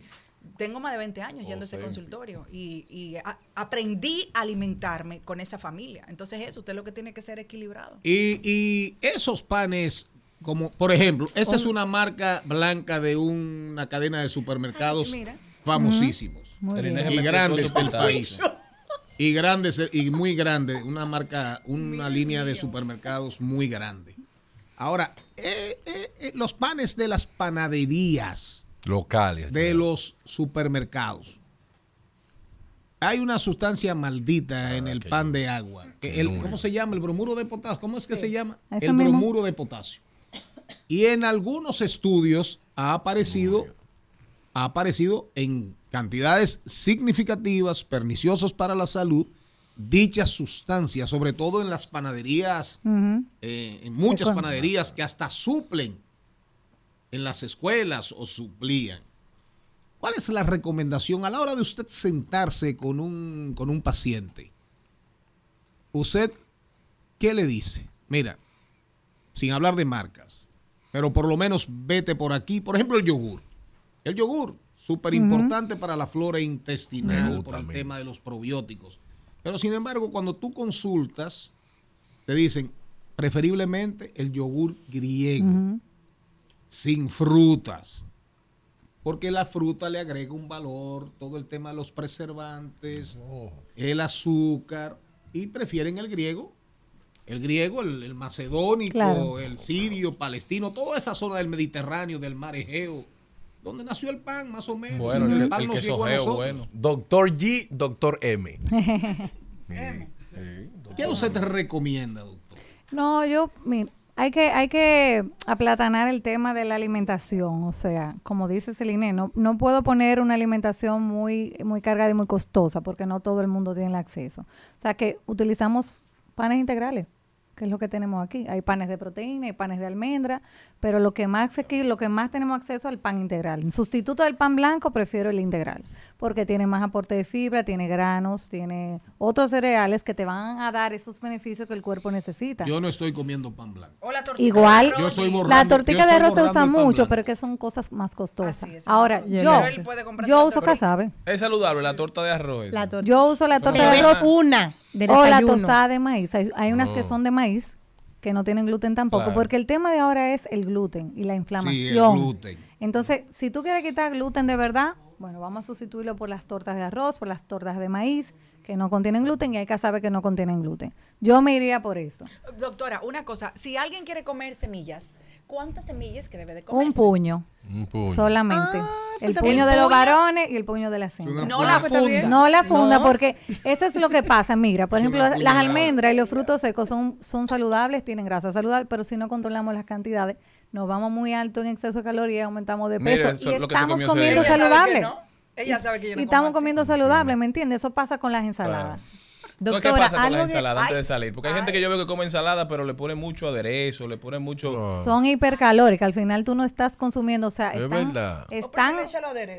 E: tengo más de 20 años yendo a ese consultorio y, y a- aprendí a alimentarme con esa familia. Entonces eso, usted lo que tiene que ser equilibrado.
B: Y, y esos panes, como por ejemplo, esa es una marca blanca de una cadena de supermercados famosísimos
O: bien.
D: Inés
B: y grandes del país. Y grandes y muy grandes, una marca, una línea de supermercados muy grande. Ahora, eh, eh, eh, los panes de las panaderías,
C: Locales.
B: de los supermercados. Hay una sustancia maldita en el pan de agua. que el- ¿Cómo se llama? El bromuro de potasio. ¿Cómo es que se llama?
O: Eso
B: el
O: mismo.
B: bromuro de potasio. Y en algunos estudios ha aparecido, ha aparecido en cantidades significativas, perniciosas para la salud, dichas sustancias, sobre todo en las panaderías, eh, en muchas panaderías que hasta suplen en las escuelas o suplían. ¿Cuál es la recomendación a la hora de usted sentarse con un, con un paciente? ¿Usted qué le dice? Mira, sin hablar de marcas, pero por lo menos vete por aquí. Por ejemplo, el yogur. El yogur, súper importante para la flora intestinal,
C: gusta
B: por el tema de los probióticos. Pero sin embargo, cuando tú consultas, te dicen preferiblemente el yogur griego, sin frutas. Porque la fruta le agrega un valor, todo el tema de los preservantes, el azúcar, y prefieren el griego. El griego, el, el macedónico,
O: Claro.
B: el sirio, palestino, toda esa zona del Mediterráneo, del mar Egeo, donde nació el pan, más o menos.
C: Bueno, el,
B: pan
C: el quesojeo,
B: nosotros.
C: bueno. Doctor G, doctor M.
B: ¿Qué usted te recomienda, doctor?
O: No, yo, mira, hay que, hay que aplatanar el tema de la alimentación. O sea, como dice Celine, no, no puedo poner una alimentación muy, muy cargada y muy costosa porque no todo el mundo tiene el acceso. O sea, que utilizamos panes integrales, que es lo que tenemos aquí. Hay panes de proteína, hay panes de almendra, pero lo que más aquí, lo que más tenemos acceso al pan integral. En sustituto del pan blanco, prefiero el integral, porque tiene más aporte de fibra, tiene granos, tiene otros cereales que te van a dar esos beneficios que el cuerpo necesita.
B: Yo no estoy comiendo pan blanco.
O: Igual,
B: Yo estoy
O: la tortilla de arroz se usa mucho, pero que son cosas más costosas.
E: es,
O: Ahora, yo, yo
E: la
O: uso casabe.
D: Es saludable la torta de arroz.
O: Yo uso la torta de arroz
F: es una de
O: o la tostada de maíz. Hay, hay unas que
D: Oh.
O: son de maíz que no tienen gluten tampoco,
B: Claro.
O: porque el tema de ahora es el gluten y la inflamación.
B: gluten.
O: Entonces, si tú quieres quitar gluten de verdad, bueno, vamos a sustituirlo por las tortas de arroz, por las tortas de maíz que no contienen gluten y hay casabe que no contienen gluten. Yo me iría por eso.
E: Doctora, una cosa, si alguien quiere comer semillas, ¿cuántas semillas que debe de comer?
O: Un puño.
C: Un puño.
O: Solamente.
E: Ah,
O: el puño de los varones y el puño de las hembras.
E: No la funda.
O: No la funda,
E: No.
O: porque eso es lo que pasa. Mira, por ejemplo, las almendras y los frutos secos son, son saludables, tienen grasa saludable, pero si no controlamos las cantidades, nos vamos muy alto en exceso de calorías, aumentamos de peso
D: eso
O: y estamos comiendo
D: ese día.
E: Ella sabe que
O: saludable.
E: no. Ella sabe que yo no
O: Y
E: como
O: estamos
E: así.
O: comiendo saludable, ¿me entiendes? Eso pasa con las ensaladas.
D: ¿Qué
O: Doctora,
D: pasa con
O: algo
D: la
O: que-
D: ensalada antes
O: ay,
D: de salir? Porque hay gente que yo veo que come ensalada, pero le pone mucho aderezo, le pone mucho...
O: Son hipercalóricas, al final tú no estás consumiendo, o sea,
D: Es
O: están,
D: verdad.
O: están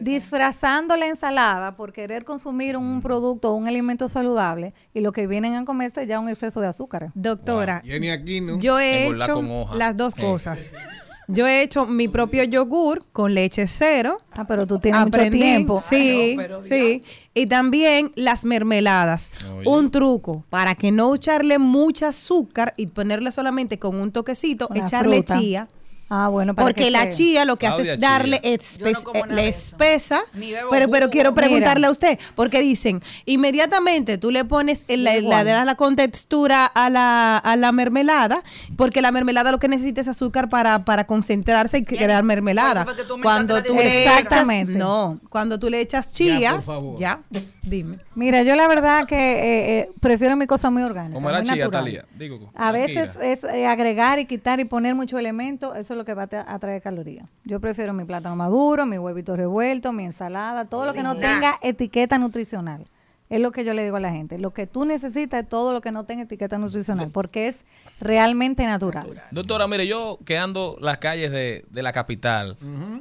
O: disfrazando la ensalada por querer consumir un producto o un alimento saludable y lo que vienen a comerse ya un exceso de azúcar.
F: Doctora,
B: Jenny Aquino.
F: yo he hecho las dos cosas. Yo he hecho mi propio yogur con leche cero.
O: Ah, pero tú tienes mucho tiempo.
F: Sí,
O: Ay, no, pero
F: sí. Y también las mermeladas. Un truco para que no echarle mucha azúcar y ponerle solamente con un toquecito,
O: Una
F: echarle
O: fruta.
F: chía.
O: Ah, bueno, para
F: Porque
O: que
F: la chía lo que hace es darle espe- eh, le espesa. Pero, pero quiero preguntarle
O: Mira.
F: a usted, porque dicen, inmediatamente tú le pones el- la, la, la contextura a la, a la mermelada, porque la mermelada lo que necesita es azúcar para, para concentrarse y crear mermelada. Cuando tú le echas,
O: Exactamente.
F: no, cuando tú le echas
O: Ya,
F: chía,
O: por favor.
F: ya, dime.
O: Mira, yo la verdad que eh, eh, prefiero mi cosa muy orgánica.
D: Como
O: muy
D: chía,
O: natural.
D: Talía. Digo,
O: A veces
D: Shakira.
O: es eh, agregar y quitar y poner mucho elemento, eso es lo que va a tra- a traer calorías. Yo prefiero mi plátano maduro, mi huevito revuelto, mi ensalada, todo lo que no tenga etiqueta nutricional. Es lo que yo le digo a la gente. Lo que tú necesitas es todo lo que no tenga etiqueta nutricional, porque es realmente natural.
D: Doctora, mire, yo que ando las calles de, de la capital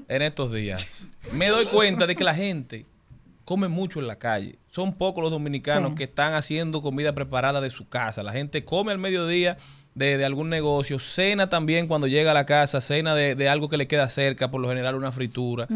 D: en estos días, me doy cuenta de que la gente come mucho en la calle. Son pocos los dominicanos
O: Sí.
D: que están haciendo comida preparada de su casa. La gente come al mediodía de, de algún negocio, cena también cuando llega a la casa, cena de, de algo que le queda cerca, por lo general una fritura.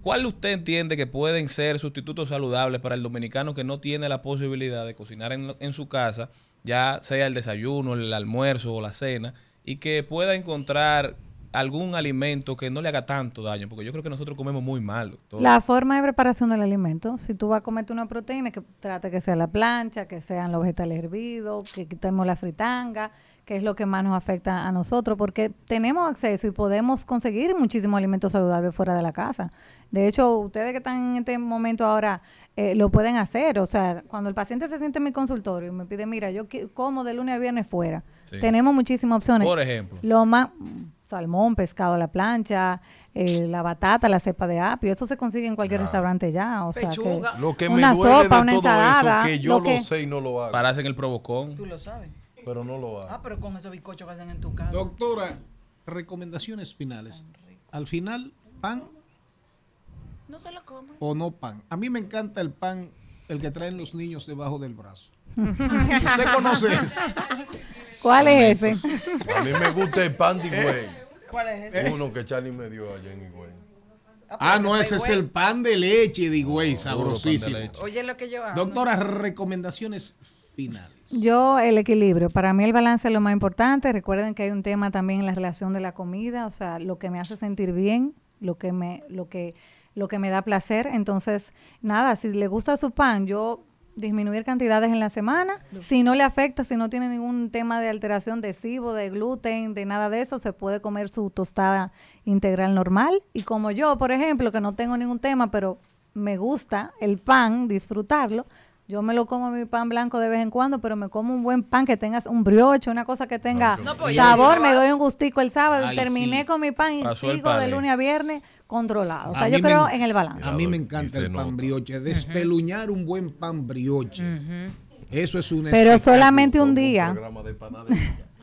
D: ¿Cuál usted entiende que pueden ser sustitutos saludables para el dominicano que no tiene la posibilidad de cocinar en, en su casa, ya sea el desayuno, el almuerzo o la cena, y que pueda encontrar algún alimento que no le haga tanto daño? Porque yo creo que nosotros comemos muy mal. todo.
O: La forma de preparación del alimento, si tú vas a comerte una proteína, que trate que sea la plancha, que sean los vegetales hervidos, que quitemos la fritanga, que es lo que más nos afecta a nosotros, porque tenemos acceso y podemos conseguir muchísimos alimentos saludables fuera de la casa. De hecho, ustedes que están en este momento ahora eh, lo pueden hacer. O sea, cuando el paciente se siente en mi consultorio y me pide, mira, yo como de lunes a viernes fuera,
D: Sí.
O: tenemos muchísimas opciones.
D: Por ejemplo.
O: Lo más, salmón, pescado a la plancha, eh, la batata, la cepa de apio, eso se consigue en cualquier restaurante ya. O sea, que
C: Lo que me
O: una
C: duele
O: sopa,
C: de
O: una
C: todo
O: ensalada,
C: eso que yo
O: lo
C: lo,
O: que-
C: sé y no lo hago.
D: En el provocón.
E: Tú lo sabes.
C: Pero no lo hago.
E: Ah, pero con esos bizcochos que hacen en tu casa.
B: Doctora, recomendaciones finales. Al final, pan
E: No se lo coman.
B: o no pan. A mí me encanta el pan, el que traen los niños debajo del brazo. ¿Usted conoce ese?
O: ¿Cuál es ese?
C: A mí me gusta el pan de güey.
E: ¿Cuál es ese?
C: Uno que Charlie me dio allá en Higüey.
B: Ah, no, ese es el pan de leche de güey, sabrosísimo.
E: Oye, lo que yo hago.
B: Doctora, recomendaciones finales.
O: Yo, el equilibrio. Para mí el balance es lo más importante. Recuerden que hay un tema también en la relación de la comida, o sea, lo que me hace sentir bien, lo que me, lo que, lo que me da placer. Entonces, nada, si le gusta su pan, yo disminuir cantidades en la semana. Si no le afecta, si no tiene ningún tema de alteración de cibo, de gluten, de nada de eso, se puede comer su tostada integral normal. Y como yo, por ejemplo, que no tengo ningún tema, pero me gusta el pan, disfrutarlo. Yo me lo como mi pan blanco de vez en cuando, pero me como un buen pan que tenga un brioche, una cosa que tenga
E: No, pues,
O: sabor, me doy un gustico el sábado,
B: Ay,
O: terminé
B: sí.
O: con mi pan y
D: Pasó
O: sigo de lunes a viernes controlado. O sea, yo creo
B: en-
O: el balance.
B: A mí me encanta el pan brioche. Despeluñar un buen pan brioche. Eso es un
O: Pero solamente un día.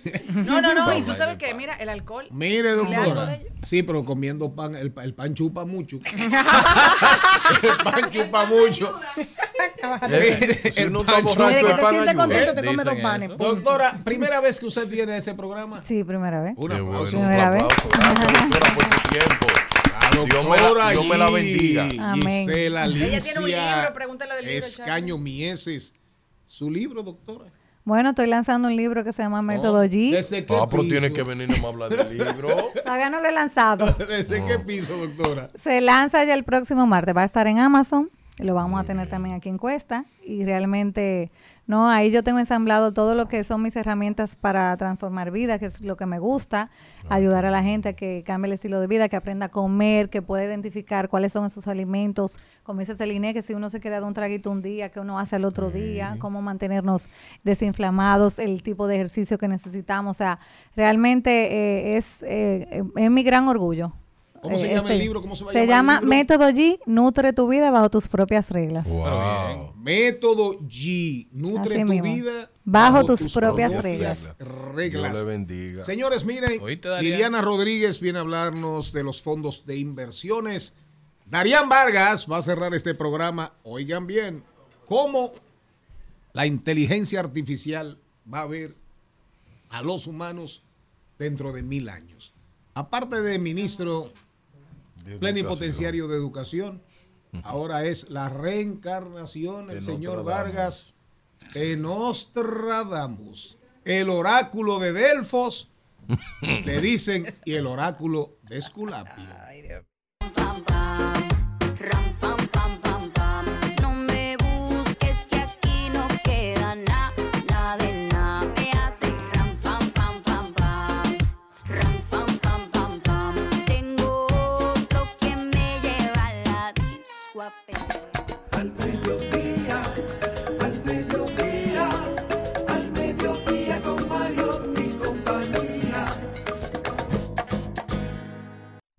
E: No, no, no. Y tú sabes que, mira, el alcohol.
B: Mire, doctora. Sí, pero comiendo pan, el, el pan chupa mucho. el pan chupa mucho.
C: Si uno está borracho,
F: Mire que
C: el
F: te
C: pan
F: sientes contento, te comes dos panes.
B: Doctora, primera vez que usted viene a ese programa.
O: Sí, primera vez.
B: Un
C: Qué
B: aplauso.
C: bueno, un
O: Primera vez.
C: Gracias, doctora, por su tiempo. Dios me la- Dios me la bendiga.
O: Amén.
B: Gisela
E: Ella tiene un
B: Alicia
E: libro, pregúntale del libro,
B: Escaño Mieses. Su libro, doctora.
O: Bueno, estoy lanzando un libro que se llama Método G.
B: ¿Desde qué
C: Ah, pero
B: piso?
C: tiene que venir a hablar del libro.
O: Todavía no lo he lanzado.
B: ¿Desde qué piso, doctora?
O: Se lanza ya el próximo martes. Va a estar en Amazon. Lo vamos a tener también aquí en Cuesta. Y realmente, no, ahí yo tengo ensamblado todo lo que son mis herramientas para transformar vida, que es lo que me gusta. Ayudar a la gente a que cambie el estilo de vida, que aprenda a comer, que pueda identificar cuáles son esos alimentos. Como dice Celine, que si uno se quiere dar un traguito un día, que uno hace al otro día, cómo mantenernos desinflamados, el tipo de ejercicio que necesitamos. O sea, realmente eh, es, eh, es mi gran orgullo.
B: ¿Cómo se
O: Eh,
B: llama el libro? ¿Cómo se va a
O: Se llama? Método G, nutre tu vida bajo tus propias reglas.
C: Wow.
B: Método G. Nutre
O: Así
B: tu
O: mismo.
B: vida
O: Bajo tus propias reglas.
B: reglas.
C: Dios le bendiga.
B: Señores, miren. Liliana Rodríguez viene a hablarnos de los fondos de inversiones. Darían Vargas va a cerrar este programa. Oigan bien, cómo la inteligencia artificial va a ver a los humanos dentro de mil años. Aparte de ministro
C: De
B: plenipotenciario de educación, ahora es la reencarnación, el
C: De
B: señor
C: Nostradamus.
B: Vargas, de Nostradamus, el oráculo de Delfos, le dicen, y el oráculo de Esculapio.
P: No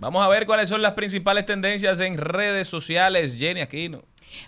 D: Vamos a ver cuáles son las principales tendencias en redes sociales. Jenny Aquino.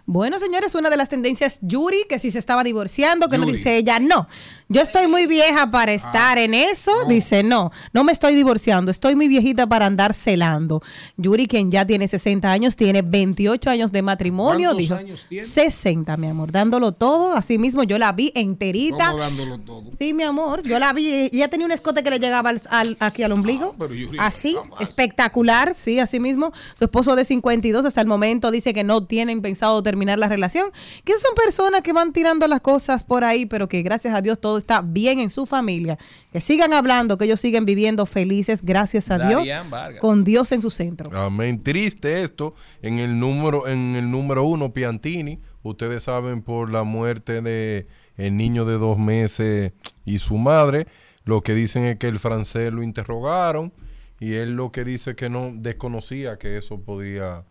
F: Bueno, señores, una de las tendencias, Yuri, que si se estaba divorciando, que no dice ella, no, yo estoy muy vieja para estar en eso, dice, no, no me estoy divorciando, estoy muy viejita para andar celando. Yuri, quien ya tiene 60 años, tiene 28 años de matrimonio,
B: ¿Cuántos
F: dijo,
B: años tiene?
F: 60, mi amor, dándolo todo, así mismo yo la vi enterita.
B: ¿Cómo dándolo todo?
F: Sí, mi amor, yo la vi, ella tenía un escote que le llegaba al, al- aquí al ombligo.
B: Ah, pero Yuri,
F: así, espectacular, sí, así mismo. Su esposo de 52 hasta el momento dice que no tienen pensado terminar la relación, que son personas que van tirando las cosas por ahí, pero que gracias a Dios todo está bien en su familia. Que sigan hablando, que ellos siguen viviendo felices, gracias a Dios,
D: Vargas.
F: con Dios en su centro.
C: Amén. Triste esto en el número en el número uno Piantini. Ustedes saben por la muerte de el niño de dos meses y su madre. Lo que dicen es que el francés lo interrogaron y él lo que dice que no desconocía que eso podía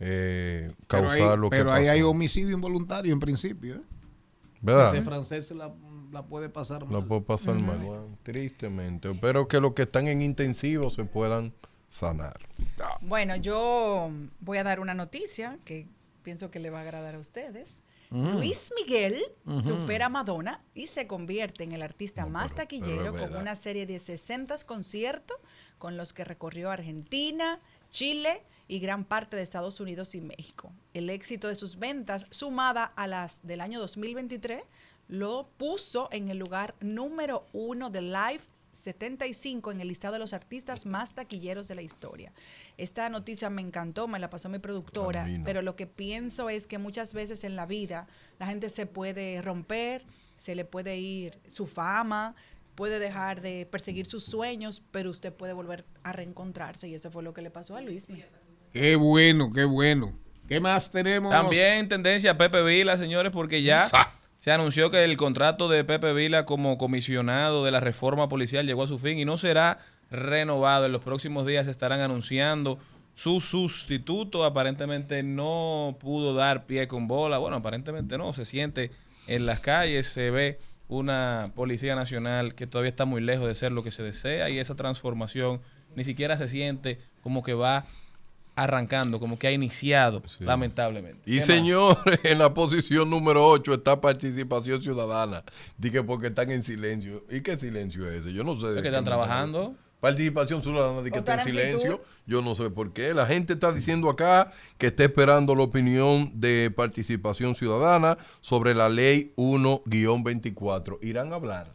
C: eh,
B: Pero
C: causar
B: ahí,
C: lo que
B: pero ahí hay homicidio involuntario en principio. ¿eh?
C: ¿Verdad?
B: Ese francés la, la puede pasar mal.
C: No puede pasar mal, bueno, tristemente. Espero que los que están en intensivo se puedan sanar.
E: Bueno, yo voy a dar una noticia que pienso que le va a agradar a ustedes.
C: Mm.
E: Luis Miguel supera a Madonna y se convierte en el artista más taquillero
C: pero
E: con una serie de 60 conciertos con los que recorrió Argentina, Chile y gran parte de Estados Unidos y México. El éxito de sus ventas, sumada a las del año 2023, lo puso en el lugar número uno de Live 75 en el listado de los artistas más taquilleros de la historia. Esta noticia me encantó, me la pasó mi productora, pero lo que pienso es que muchas veces en la vida la gente se puede romper, se le puede ir su fama, puede dejar de perseguir sus sueños, pero usted puede volver a reencontrarse y eso fue lo que le pasó a Luis.
B: Qué bueno, qué bueno. ¿Qué más tenemos?
D: También tendencia Pepe Vila, señores, porque ya se anunció que el contrato de Pepe Vila como comisionado de la reforma policial llegó a su fin y no será renovado. En los próximos días se estarán anunciando su sustituto. Aparentemente no pudo dar pie con bola. Bueno, aparentemente no. Se siente en las calles, se ve una policía nacional que todavía está muy lejos de ser lo que se desea y esa transformación ni siquiera se siente como que va arrancando, como que ha iniciado, lamentablemente.
C: Y
D: ¿Qué más?
C: señor, en la posición número 8 está participación ciudadana. Dije porque están en silencio. ¿Y qué silencio es ese? Yo no sé. de
D: Es que están trabajando.
C: Participación ciudadana de que está en silencio. Yo no sé por qué. La gente está diciendo acá que está esperando la opinión de participación ciudadana sobre la ley 1-24. ¿Irán a hablar?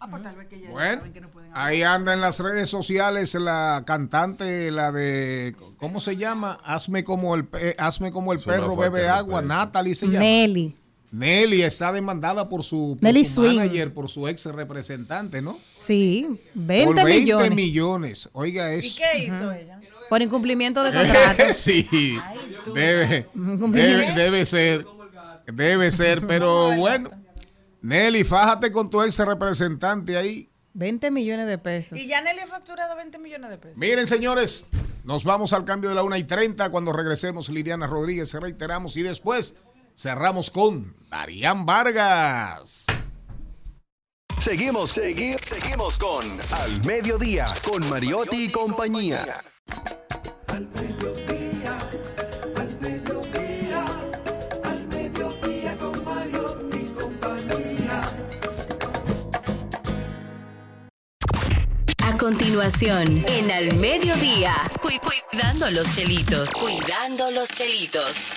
E: Ah, pues tal vez que ya
B: Bueno,
E: saben que no pueden
B: ahí anda en las redes sociales la cantante, la de, ¿cómo se llama? Hazme como el, pe- hazme como el perro bebe agua, Natalie se llama.
F: Nelly.
B: Nelly está demandada por su, por
F: Nelly
B: su
F: Swing.
B: manager, por su ex representante, ¿no?
F: Sí, 20,
B: por 20
F: millones.
B: millones. Oiga
E: ¿Y
B: eso.
E: qué hizo ella?
F: Por incumplimiento de contrato.
B: sí, debe, debe ser, debe ser, pero bueno. Nelly, fájate con tu ex representante ahí.
F: 20 millones de pesos.
E: Y ya Nelly ha facturado 20 millones de pesos.
B: Miren, señores, nos vamos al cambio de la 1 y 30. Cuando regresemos, Liliana Rodríguez, reiteramos y después cerramos con Darían Vargas.
H: Seguimos, segui- seguimos con Al Mediodía, con Mariotti y compañía.
A: Al
J: continuación, en Al Mediodía, cu- cuidando los chelitos. Cuidando los chelitos.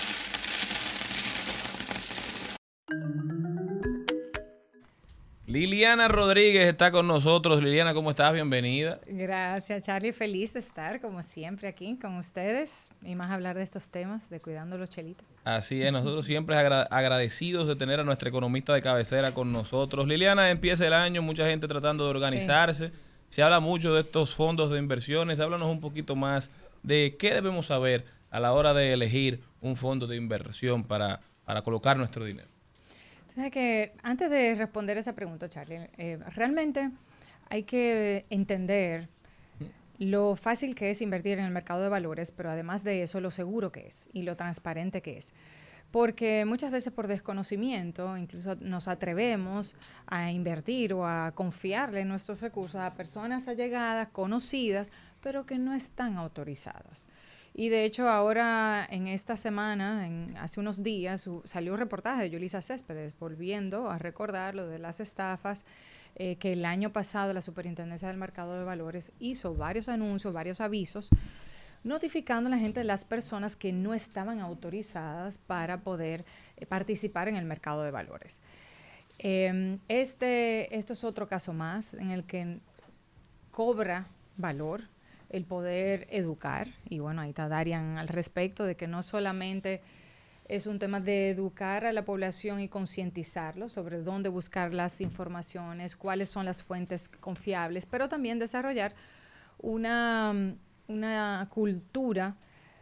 D: Liliana Rodríguez está con nosotros. Liliana, ¿cómo estás? Bienvenida.
Q: Gracias, Charlie. Feliz de estar, como siempre, aquí con ustedes y más hablar de estos temas de cuidando los chelitos.
D: Así es, nosotros siempre agra- agradecidos de tener a nuestra economista de cabecera con nosotros. Liliana, empieza el año, mucha gente tratando de organizarse. Se habla mucho de estos fondos de inversiones. Háblanos un poquito más de qué debemos saber a la hora de elegir un fondo de inversión para, para colocar nuestro dinero.
Q: Sabes que antes de responder esa pregunta, Charlie, eh, realmente hay que entender lo fácil que es invertir en el mercado de valores, pero además de eso, lo seguro que es y lo transparente que es. Porque muchas veces por desconocimiento, incluso nos atrevemos a invertir o a confiarle nuestros recursos a personas allegadas, conocidas, pero que no están autorizadas. Y de hecho ahora en esta semana, en, hace unos días, salió un reportaje de Yulisa Céspedes volviendo a recordar lo de las estafas, eh, que el año pasado la Superintendencia del Mercado de Valores hizo varios anuncios, varios avisos, notificando a la gente las personas que no estaban autorizadas para poder eh, participar en el mercado de valores. Eh, este, esto es otro caso más en el que cobra valor el poder educar. Y bueno, ahí está Darian al respecto de que no solamente es un tema de educar a la población y concientizarlo sobre dónde buscar las informaciones, cuáles son las fuentes confiables, pero también desarrollar una, una cultura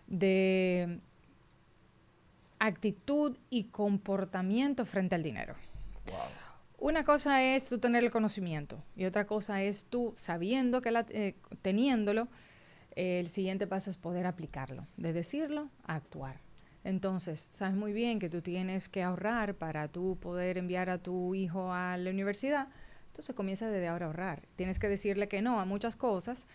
Q: de actitud y comportamiento frente al dinero. Una cosa es tú tener el conocimiento y otra cosa es tú sabiendo que la, eh, teniéndolo, eh, el siguiente paso es poder aplicarlo, de decirlo a actuar. Entonces, sabes muy bien que tú tienes que ahorrar para tú poder enviar a tu hijo a la universidad. Entonces comienza desde ahora a ahorrar. Tienes que decirle que no a muchas cosas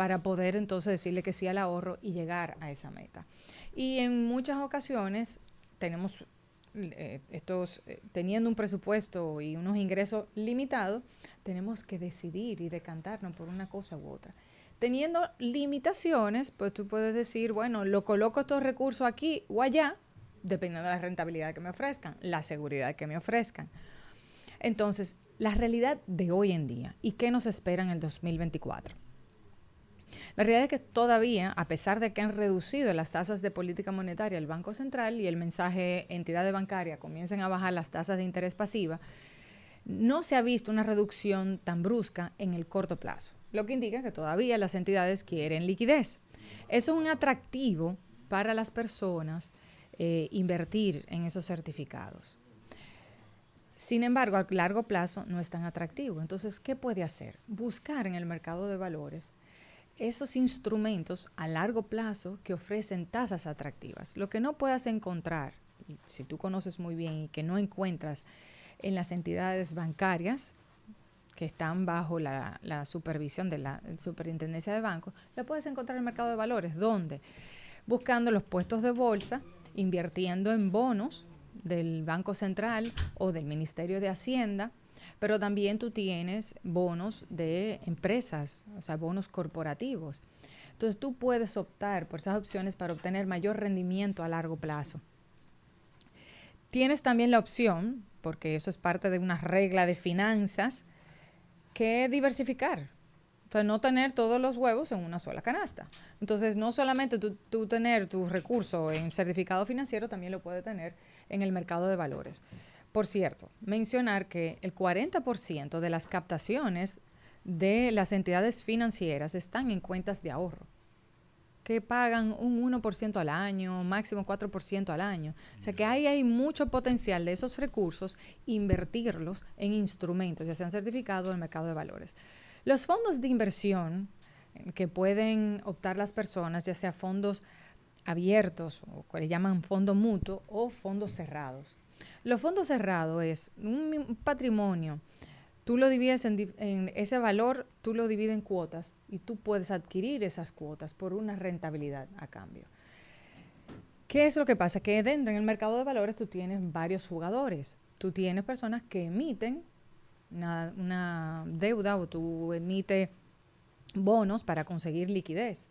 Q: para poder entonces decirle que sí al ahorro y llegar a esa meta. Y en muchas ocasiones tenemos eh, estos, eh, teniendo un presupuesto y unos ingresos limitados, tenemos que decidir y decantarnos por una cosa u otra. Teniendo limitaciones, pues tú puedes decir, bueno, lo coloco estos recursos aquí o allá, dependiendo de la rentabilidad que me ofrezcan, la seguridad que me ofrezcan. Entonces, la realidad de hoy en día y qué nos espera en el 2024. La realidad es que todavía, a pesar de que han reducido las tasas de política monetaria el Banco Central y el mensaje entidades bancarias comiencen a bajar las tasas de interés pasiva, no se ha visto una reducción tan brusca en el corto plazo, lo que indica que todavía las entidades quieren liquidez. Eso es un atractivo para las personas eh, invertir en esos certificados. Sin embargo, a largo plazo no es tan atractivo. Entonces, ¿qué puede hacer? Buscar en el mercado de valores esos instrumentos a largo plazo que ofrecen tasas atractivas. Lo que no puedas encontrar, si tú conoces muy bien y que no encuentras en las entidades bancarias que están bajo la, la supervisión de la superintendencia de bancos, lo puedes encontrar en el mercado de valores. ¿Dónde? Buscando los puestos de bolsa, invirtiendo en bonos del Banco Central o del Ministerio de Hacienda, pero también tú tienes bonos de empresas, o sea, bonos corporativos. Entonces tú puedes optar por esas opciones para obtener mayor rendimiento a largo plazo. Tienes también la opción, porque eso es parte de una regla de finanzas, que diversificar. O sea, no tener todos los huevos en una sola canasta. Entonces, no solamente tú, tú tener tus recursos en certificado financiero, también lo puedes tener en el mercado de valores. Por cierto, mencionar que el 40% de las captaciones de las entidades financieras están en cuentas de ahorro, que pagan un 1% al año, máximo 4% al año. O sea que ahí hay mucho potencial de esos recursos, invertirlos en instrumentos, ya sean certificados en el mercado de valores. Los fondos de inversión que pueden optar las personas, ya sea fondos abiertos, o que le llaman fondo mutuo, o fondos cerrados. Los fondos cerrados es un patrimonio, tú lo divides en, ese valor, tú lo divides en cuotas y tú puedes adquirir esas cuotas por una rentabilidad a cambio. ¿Qué es lo que pasa? Que dentro en el mercado de valores tú tienes varios jugadores. Tú tienes personas que emiten una, una deuda o tú emites bonos para conseguir liquidez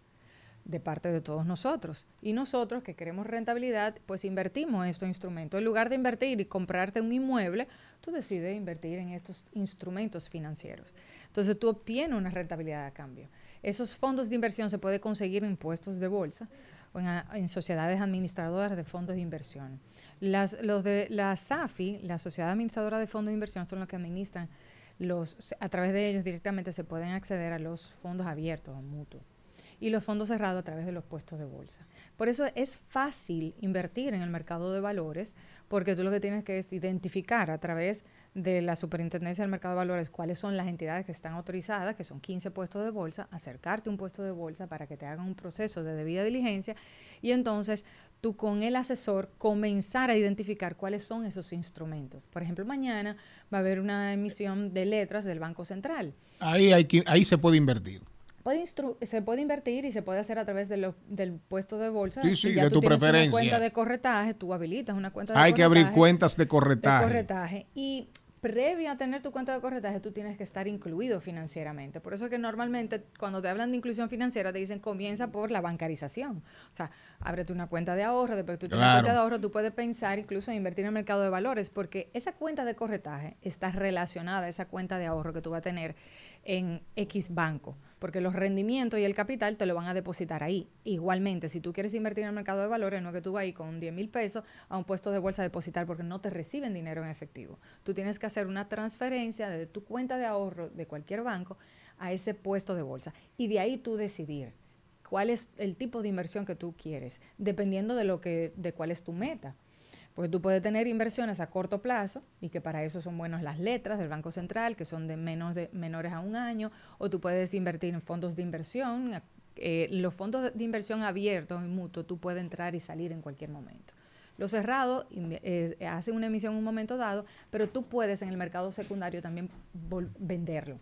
Q: de parte de todos nosotros. Y nosotros que queremos rentabilidad, pues invertimos en estos instrumentos. En lugar de invertir y comprarte un inmueble, tú decides invertir en estos instrumentos financieros. Entonces tú obtienes una rentabilidad a cambio. Esos fondos de inversión se pueden conseguir en puestos de bolsa o en, en sociedades administradoras de fondos de inversión. Las, los de la SAFI, la Sociedad Administradora de Fondos de Inversión, son los que administran los, a través de ellos directamente se pueden acceder a los fondos abiertos o mutuos y los fondos cerrados a través de los puestos de bolsa. Por eso es fácil invertir en el mercado de valores, porque tú lo que tienes que es identificar a través de la Superintendencia del Mercado de Valores cuáles son las entidades que están autorizadas, que son 15 puestos de bolsa, acercarte a un puesto de bolsa para que te hagan un proceso de debida diligencia y entonces tú con el asesor comenzar a identificar cuáles son esos instrumentos. Por ejemplo, mañana va a haber una emisión de letras del Banco Central.
B: Ahí, hay ahí se puede invertir.
Q: Puede se puede invertir y se puede hacer a través de lo- del puesto de bolsa.
B: Sí, sí,
Q: ya
B: de
Q: tú
B: tu
Q: tienes
B: preferencia.
Q: Una cuenta de corretaje, tú habilitas una cuenta de
B: Hay que abrir
Q: corretaje,
B: cuentas de
Q: de
B: corretaje.
Q: corretaje. Y previa a tener tu cuenta de corretaje, tú tienes que estar incluido financieramente. Por eso es que normalmente cuando te hablan de inclusión financiera te dicen comienza por la bancarización. O sea, ábrete una cuenta de ahorro, después que tú tienes una cuenta de ahorro, tú puedes pensar incluso en invertir en el mercado de valores, porque esa cuenta de corretaje está relacionada a esa cuenta de ahorro que tú vas a tener en X banco, porque los rendimientos y el capital te lo van a depositar ahí. Igualmente, si tú quieres invertir en el mercado de valores, no que tú vas ahí con 10 mil pesos a un puesto de bolsa a depositar porque no te reciben dinero en efectivo. Tú tienes que hacer una transferencia de tu cuenta de ahorro de cualquier banco a ese puesto de bolsa y de ahí tú decidir cuál es el tipo de inversión que tú quieres, dependiendo de lo que de cuál es tu meta. Porque tú puedes tener inversiones a corto plazo y que para eso son buenas las letras del Banco Central, que son de menos de menores a un año, o tú puedes invertir en fondos de inversión. Eh, los fondos de inversión abiertos y mutuos, tú puedes entrar y salir en cualquier momento. Los cerrados eh, hacen una emisión en un momento dado, pero tú puedes en el mercado secundario también venderlo.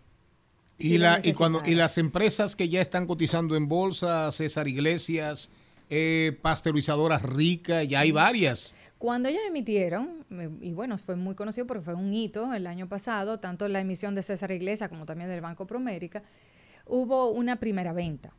B: Y,
Q: si
B: la, y, cuando, y las empresas que ya están cotizando en bolsa, César Iglesias, eh, pasteurizadoras ricas, ya hay varias.
Q: Cuando ellos emitieron, y bueno, fue muy conocido porque fue un hito el año pasado, tanto la emisión de César Iglesias como también del Banco Promérica, hubo una primera venta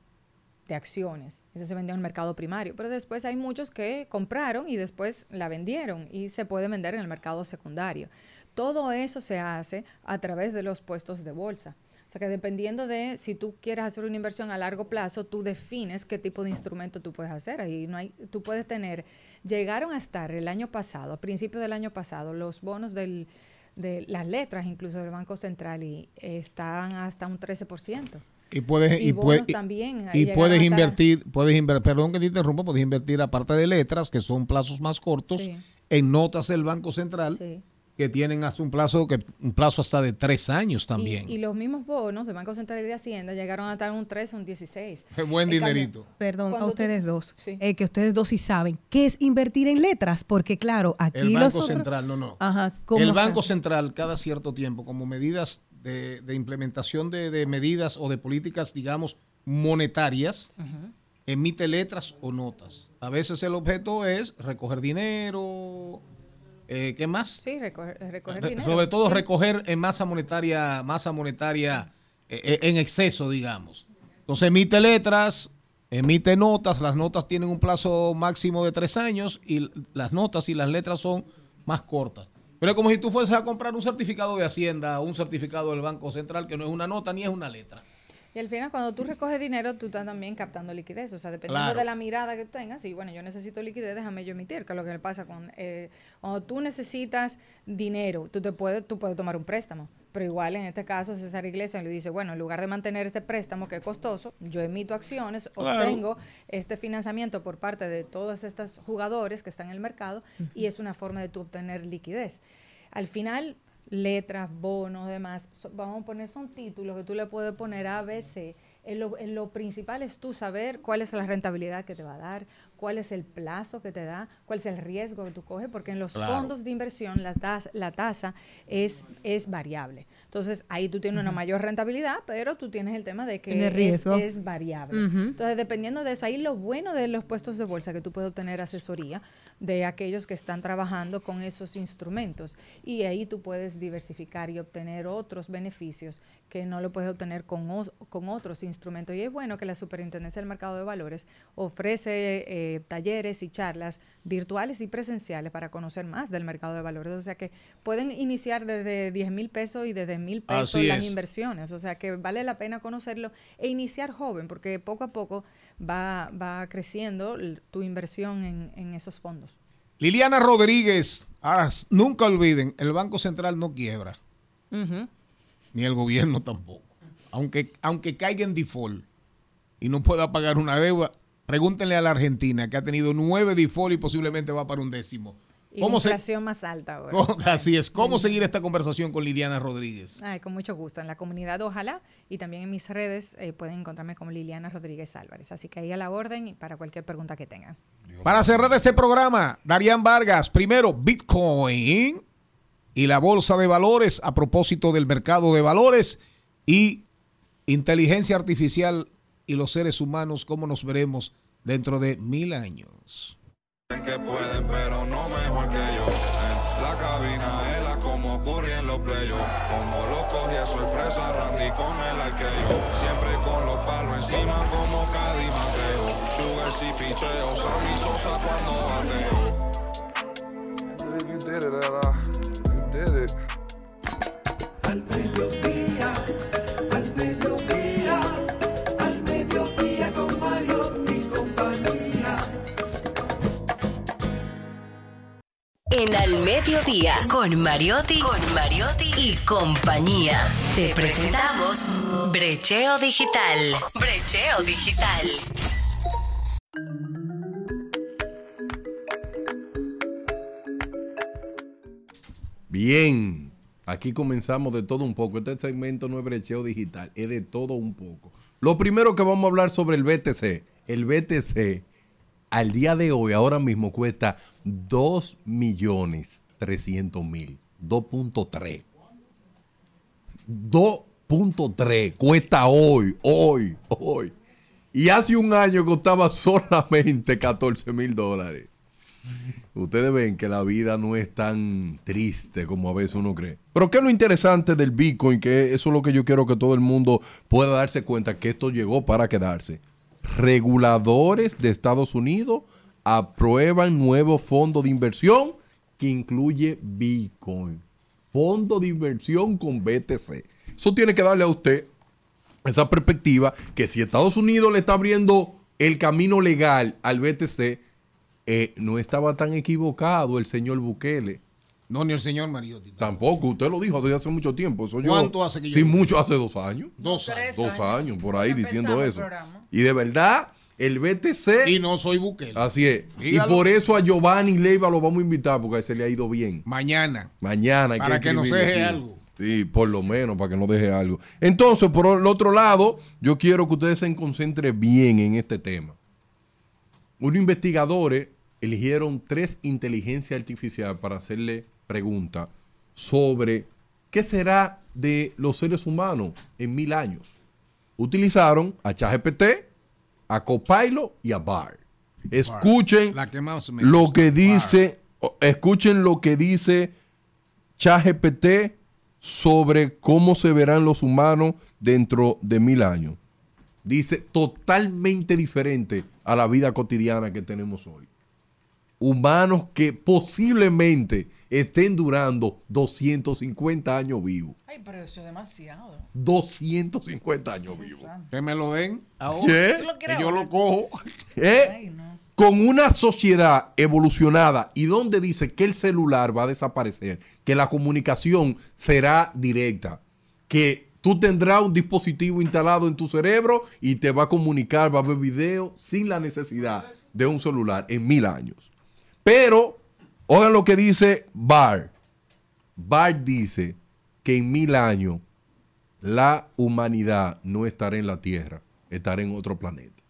Q: de acciones. Esa se vendió en el mercado primario, pero después hay muchos que compraron y después la vendieron y se puede vender en el mercado secundario. Todo eso se hace a través de los puestos de bolsa. O sea que dependiendo de si tú quieres hacer una inversión a largo plazo, tú defines qué tipo de instrumento tú puedes hacer. Ahí no hay, tú puedes tener, llegaron a estar el año pasado, a principios del año pasado, los bonos del, de las letras incluso del Banco Central y eh, estaban hasta un 13%.
B: Y puedes,
Q: Y
B: y, puedes,
Q: también,
B: y puedes
Q: a
B: invertir, puedes invertir, perdón que te interrumpa, puedes invertir aparte de letras, que son plazos más cortos,
Q: Sí.
B: en notas del Banco Central,
Q: Sí.
B: Que tienen hasta un plazo que un plazo hasta de tres años también.
Q: Y, y los mismos bonos del Banco Central y de Hacienda llegaron a estar un 13 o un 16.
B: Qué buen
Q: En cambio,
B: dinerito.
F: Perdón, a ustedes dos.
Q: Sí.
F: Eh, que ustedes dos sí saben qué es invertir en letras, porque claro, aquí
B: El
F: los
B: Banco
F: otros-
B: Central, no, no.
F: Ajá, ¿cómo
B: El Banco? Central, cada cierto tiempo, como medidas de, de implementación de, de medidas o de políticas, digamos, monetarias, emite letras o notas. A veces el objeto es recoger dinero, eh, ¿qué más?
Q: Sí, recoger, recoger
B: Re-
Q: dinero.
B: Sobre todo
Q: Sí.
B: recoger en masa monetaria, masa monetaria eh, eh, en exceso, digamos. Entonces emite letras, emite notas, las notas tienen un plazo máximo de tres años y las notas y las letras son más cortas. Pero es como si tú fueses a comprar un certificado de Hacienda o un certificado del Banco Central que no es una nota ni es una letra.
Q: Y al final, cuando tú recoges dinero, tú estás también captando liquidez. O sea, dependiendo
B: Claro.
Q: de la mirada que tengas, y bueno, yo necesito liquidez, déjame yo emitir, que es lo que le pasa con. eh, cuando tú necesitas dinero, tú, te puedes, tú puedes tomar un préstamo. Pero igual en este caso, César Iglesias le dice: bueno, en lugar de mantener este préstamo que es costoso, yo emito acciones,
B: Claro.
Q: obtengo este financiamiento por parte de todos estos jugadores que están en el mercado, y es una forma de tú obtener liquidez. Al final, letras, bonos, demás, vamos a poner, son títulos que tú le puedes poner A, B, C. En lo, en lo principal es tú saber cuál es la rentabilidad que te va a dar, cuál es el plazo que te da, cuál es el riesgo que tú coges, porque en los
R: Claro.
Q: fondos de inversión la tasa, la tasa es, es variable. Entonces ahí tú tienes una mayor rentabilidad, pero tú tienes el tema de que es,
F: riesgo.
Q: es variable. Entonces, dependiendo de eso, ahí lo bueno de los puestos de bolsa que tú puedes obtener asesoría de aquellos que están trabajando con esos instrumentos. Y ahí tú puedes diversificar y obtener otros beneficios que no lo puedes obtener con, con otros instrumentos. Y es bueno que la Superintendencia del Mercado de Valores ofrece eh, talleres y charlas virtuales y presenciales para conocer más del mercado de valores. O sea que pueden iniciar desde 10 mil pesos y desde mil pesos
B: Así
Q: las
B: es.
Q: inversiones. O sea que vale la pena conocerlo e iniciar joven, porque poco a poco va, va creciendo tu inversión en, en esos fondos.
B: Liliana Rodríguez, ahora, s- nunca olviden, el Banco Central no quiebra, ni el gobierno tampoco. Aunque, aunque caiga en default y no pueda pagar una deuda, pregúntenle a la Argentina que ha tenido nueve default y posiblemente va para un décimo.
Q: Y
B: ¿Cómo se,
Q: inflación más alta ahora.
B: así es. ¿Cómo seguir esta conversación con Liliana Rodríguez?
Q: Ay, con mucho gusto. En la comunidad Ojalá y también en mis redes eh, pueden encontrarme como Liliana Rodríguez Álvarez. Así que ahí a la orden y para cualquier pregunta que tengan.
B: Para cerrar este programa, Darían Vargas, primero Bitcoin y la bolsa de valores a propósito del mercado de valores y Inteligencia artificial y los seres humanos, ¿cómo nos veremos dentro de mil años?
R: que pueden, pero no mejor que yo. En la cabina, ela como ocurre en los playos. Como lo cogí a sorpresa, Randy con el arqueo. Siempre con los palos encima, como Cadi Mateo. Sugar y picheo, Sammy Sosa cuando bateo.
S: You did it,
A: al
J: En Al Mediodía, con Mariotti, con Mariotti y compañía. Te presentamos Brecheo Digital. Brecheo Digital.
C: Bien, aquí comenzamos de todo un poco. Este segmento no es brecheo digital, es de todo un poco. Lo primero que vamos a hablar sobre el BTC. El BTC al día de hoy, ahora mismo, cuesta 2 millones 300 mil. 2.3. 2.3 cuesta hoy, hoy, hoy. Y hace un año costaba solamente 14 mil dólares. Ustedes ven que la vida no es tan triste como a veces uno cree. Pero ¿qué es lo interesante del Bitcoin? Que eso es lo que yo quiero que todo el mundo pueda darse cuenta que esto llegó para quedarse. Reguladores de Estados Unidos aprueban nuevo fondo de inversión que incluye Bitcoin. Fondo de inversión con BTC. Eso tiene que darle a usted esa perspectiva que si Estados Unidos le está abriendo el camino legal al BTC, eh, no estaba tan equivocado el señor Bukele.
B: No, ni el señor Mariotti.
C: Tampoco, usted lo dijo desde hace mucho tiempo. Eso yo-
B: ¿Cuánto hace que yo
C: Sí, mucho, hace dos años.
B: Dos años.
C: Dos años, por ahí diciendo eso. Y de verdad, el BTC.
B: Y no soy Bukele.
C: Así es.
B: Dígalo.
C: Y por eso a Giovanni Leiva lo vamos a invitar porque a ese le ha ido bien.
B: Mañana.
C: Mañana. hay
B: Para que nos
C: escribirle,
B: deje algo.
C: Sí, por lo menos, para que nos deje algo. Entonces, por el otro lado, yo quiero que ustedes se concentren bien en este tema. Unos investigadores eligieron tres inteligencias artificiales para hacerle preguntas sobre qué será de los seres humanos en mil años. Utilizaron a ChatGPT, a Copilot y a Bard. Escuchen lo que dice, escuchen lo que dice ChatGPT sobre cómo se verán los humanos dentro de mil años. Dice totalmente diferente a la vida cotidiana que tenemos hoy. Humanos que posiblemente estén durando 250 años vivos.
E: Ay, pero eso es demasiado.
C: 250 años vivos.
B: Que me lo den ahora.
C: ¿Qué?
E: ¿Tú lo
B: Que yo lo cojo.
C: ¿Eh? Con una sociedad evolucionada y donde dice que el celular va a desaparecer, que la comunicación será directa, que tú tendrás un dispositivo instalado en tu cerebro y te va a comunicar, va a ver video sin la necesidad de un celular en mil años. Pero, oigan lo que dice Bart. Bart dice que en mil años la humanidad no estará en la Tierra, estará en otro planeta.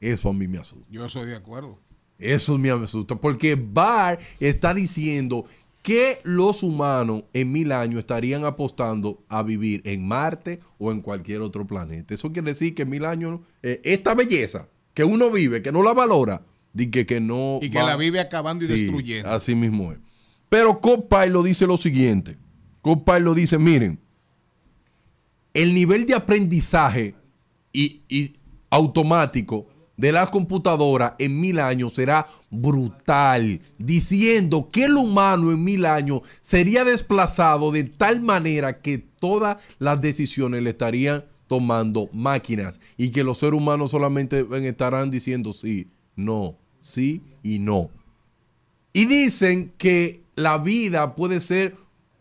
C: Eso a mí me asusta.
B: Yo soy de acuerdo.
C: Eso me asusta porque Barr está diciendo que los humanos en mil años estarían apostando a vivir en Marte o en cualquier otro planeta. Eso quiere decir que en mil años eh, esta belleza que uno vive, que no la valora, di que, que no
B: Y que
C: va-
B: la vive acabando y
C: Sí,
B: destruyendo.
C: Así mismo es. Pero lo dice lo siguiente. lo dice, miren, el nivel de aprendizaje y, y automático de las computadoras en mil años será brutal, diciendo que el humano en mil años sería desplazado de tal manera que todas las decisiones le estarían tomando máquinas y que los seres humanos solamente estarán diciendo sí, no, sí y no. Y dicen que la vida puede ser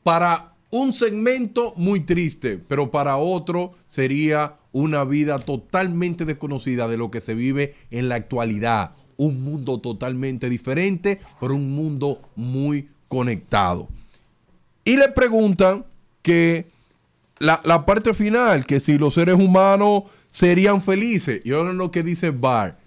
C: para un segmento muy triste, pero para otro sería una vida totalmente desconocida de lo que se vive en la actualidad. Un mundo totalmente diferente, pero un mundo muy conectado. Y le preguntan que la, parte final, que si los seres humanos serían felices. Y ahora lo que dice Barr.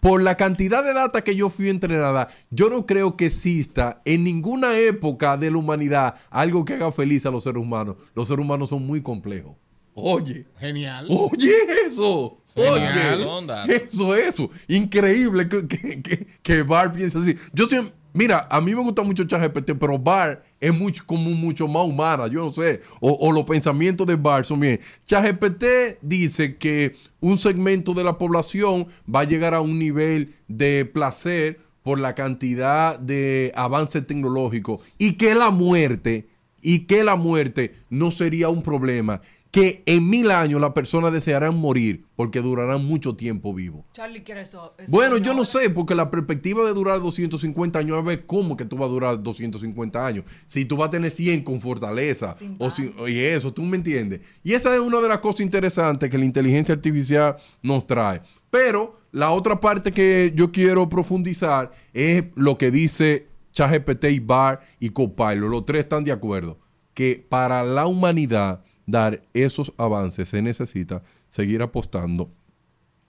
C: Por la cantidad de data que yo fui entrenada, yo no creo que exista en ninguna época de la humanidad algo que haga feliz a los seres humanos. Los seres humanos son muy complejos. Oye.
B: Genial.
C: Oye, eso.
B: Genial.
C: Oye, eso, eso. Increíble que, que, que, que Bar piense así. Yo siempre, mira, a mí me gusta mucho ChatGPT, pero Bar es mucho, como mucho más humana, yo no sé. O, los pensamientos de Bar son bien. ChatGPT dice que un segmento de la población va a llegar a un nivel de placer por la cantidad de avance tecnológico y que la muerte y que la muerte no sería un problema, que en mil años las personas desearán morir porque durarán mucho tiempo vivos.
E: Charlie quiere eso. eso
C: Bueno, yo no sé, porque la perspectiva de durar 250 años, a ver cómo que tú vas a durar 250 años. Si tú vas a tener 100 con fortaleza, o si, y eso, tú me entiendes. Y esa es una de las cosas interesantes que la inteligencia artificial nos trae. Pero la otra parte que yo quiero profundizar es lo que dice ChatGPT y BAR y Copilot. Los tres están de acuerdo que para la humanidad dar esos avances se necesita seguir apostando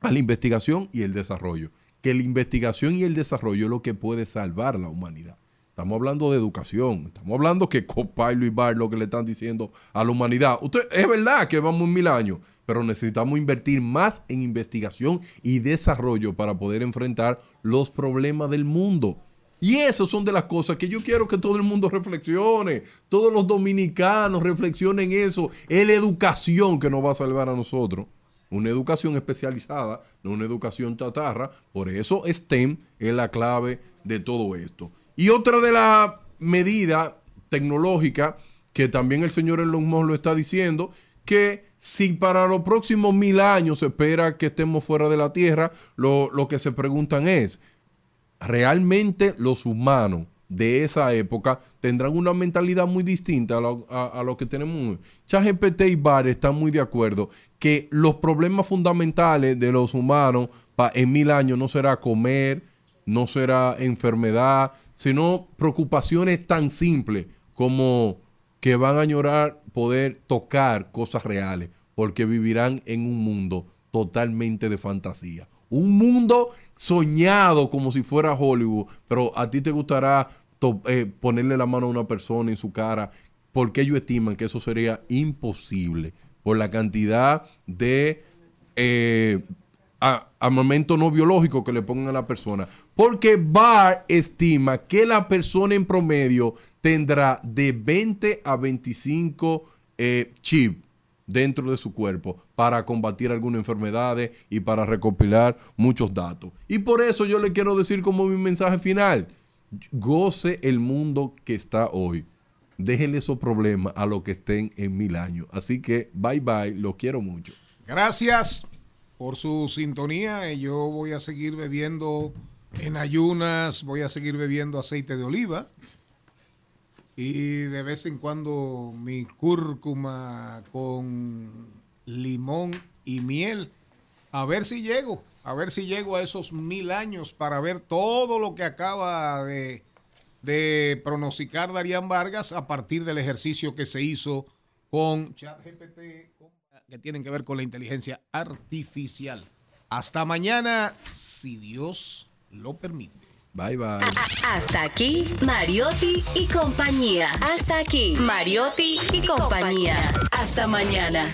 C: a la investigación y el desarrollo. Que la investigación y el desarrollo es lo que puede salvar la humanidad. Estamos hablando de educación, estamos hablando que Copilot y Bar lo que le están diciendo a la humanidad. Usted, es verdad que vamos en mil años, pero necesitamos invertir más en investigación y desarrollo para poder enfrentar los problemas del mundo. Y esas son de las cosas que yo quiero que todo el mundo reflexione, todos los dominicanos reflexionen eso. Es la educación que nos va a salvar a nosotros. Una educación especializada, no una educación chatarra. Por eso STEM es la clave de todo esto. Y otra de las medidas tecnológicas que también el señor Elon Musk lo está diciendo, que si para los próximos mil años se espera que estemos fuera de la Tierra, lo, lo que se preguntan es, realmente los humanos de esa época tendrán una mentalidad muy distinta a lo, a- a lo que tenemos hoy. ChatGPT y Bar están muy de acuerdo que los problemas fundamentales de los humanos pa- en mil años no será comer, no será enfermedad, sino preocupaciones tan simples como que van a añorar poder tocar cosas reales, porque vivirán en un mundo totalmente de fantasía. Un mundo soñado como si fuera Hollywood, pero a ti te gustará eh, ponerle la mano a una persona en su cara, porque ellos estiman que eso sería imposible por la cantidad de eh, armamento no biológico que le pongan a la persona. Porque Barr estima que la persona en promedio tendrá de 20 a 25 eh, chips dentro de su cuerpo para combatir algunas enfermedades y para recopilar muchos datos. Y por eso yo le quiero decir como mi mensaje final, goce el mundo que está hoy. Déjenle esos problemas a los que estén en mil años. Así que bye bye, los quiero mucho.
B: Gracias por su sintonía. Yo voy a seguir bebiendo en ayunas, voy a seguir bebiendo aceite de oliva. Y de vez en cuando mi cúrcuma con limón y miel. A ver si llego, a ver si llego a esos mil años para ver todo lo que acaba de, pronosticar Darían Vargas a partir del ejercicio que se hizo con ChatGPT, que tienen que ver con la inteligencia artificial. Hasta mañana, si Dios lo permite.
C: Bye bye.
J: Hasta aquí, Mariotti y compañía. Hasta aquí, Mariotti y compañía. Hasta mañana.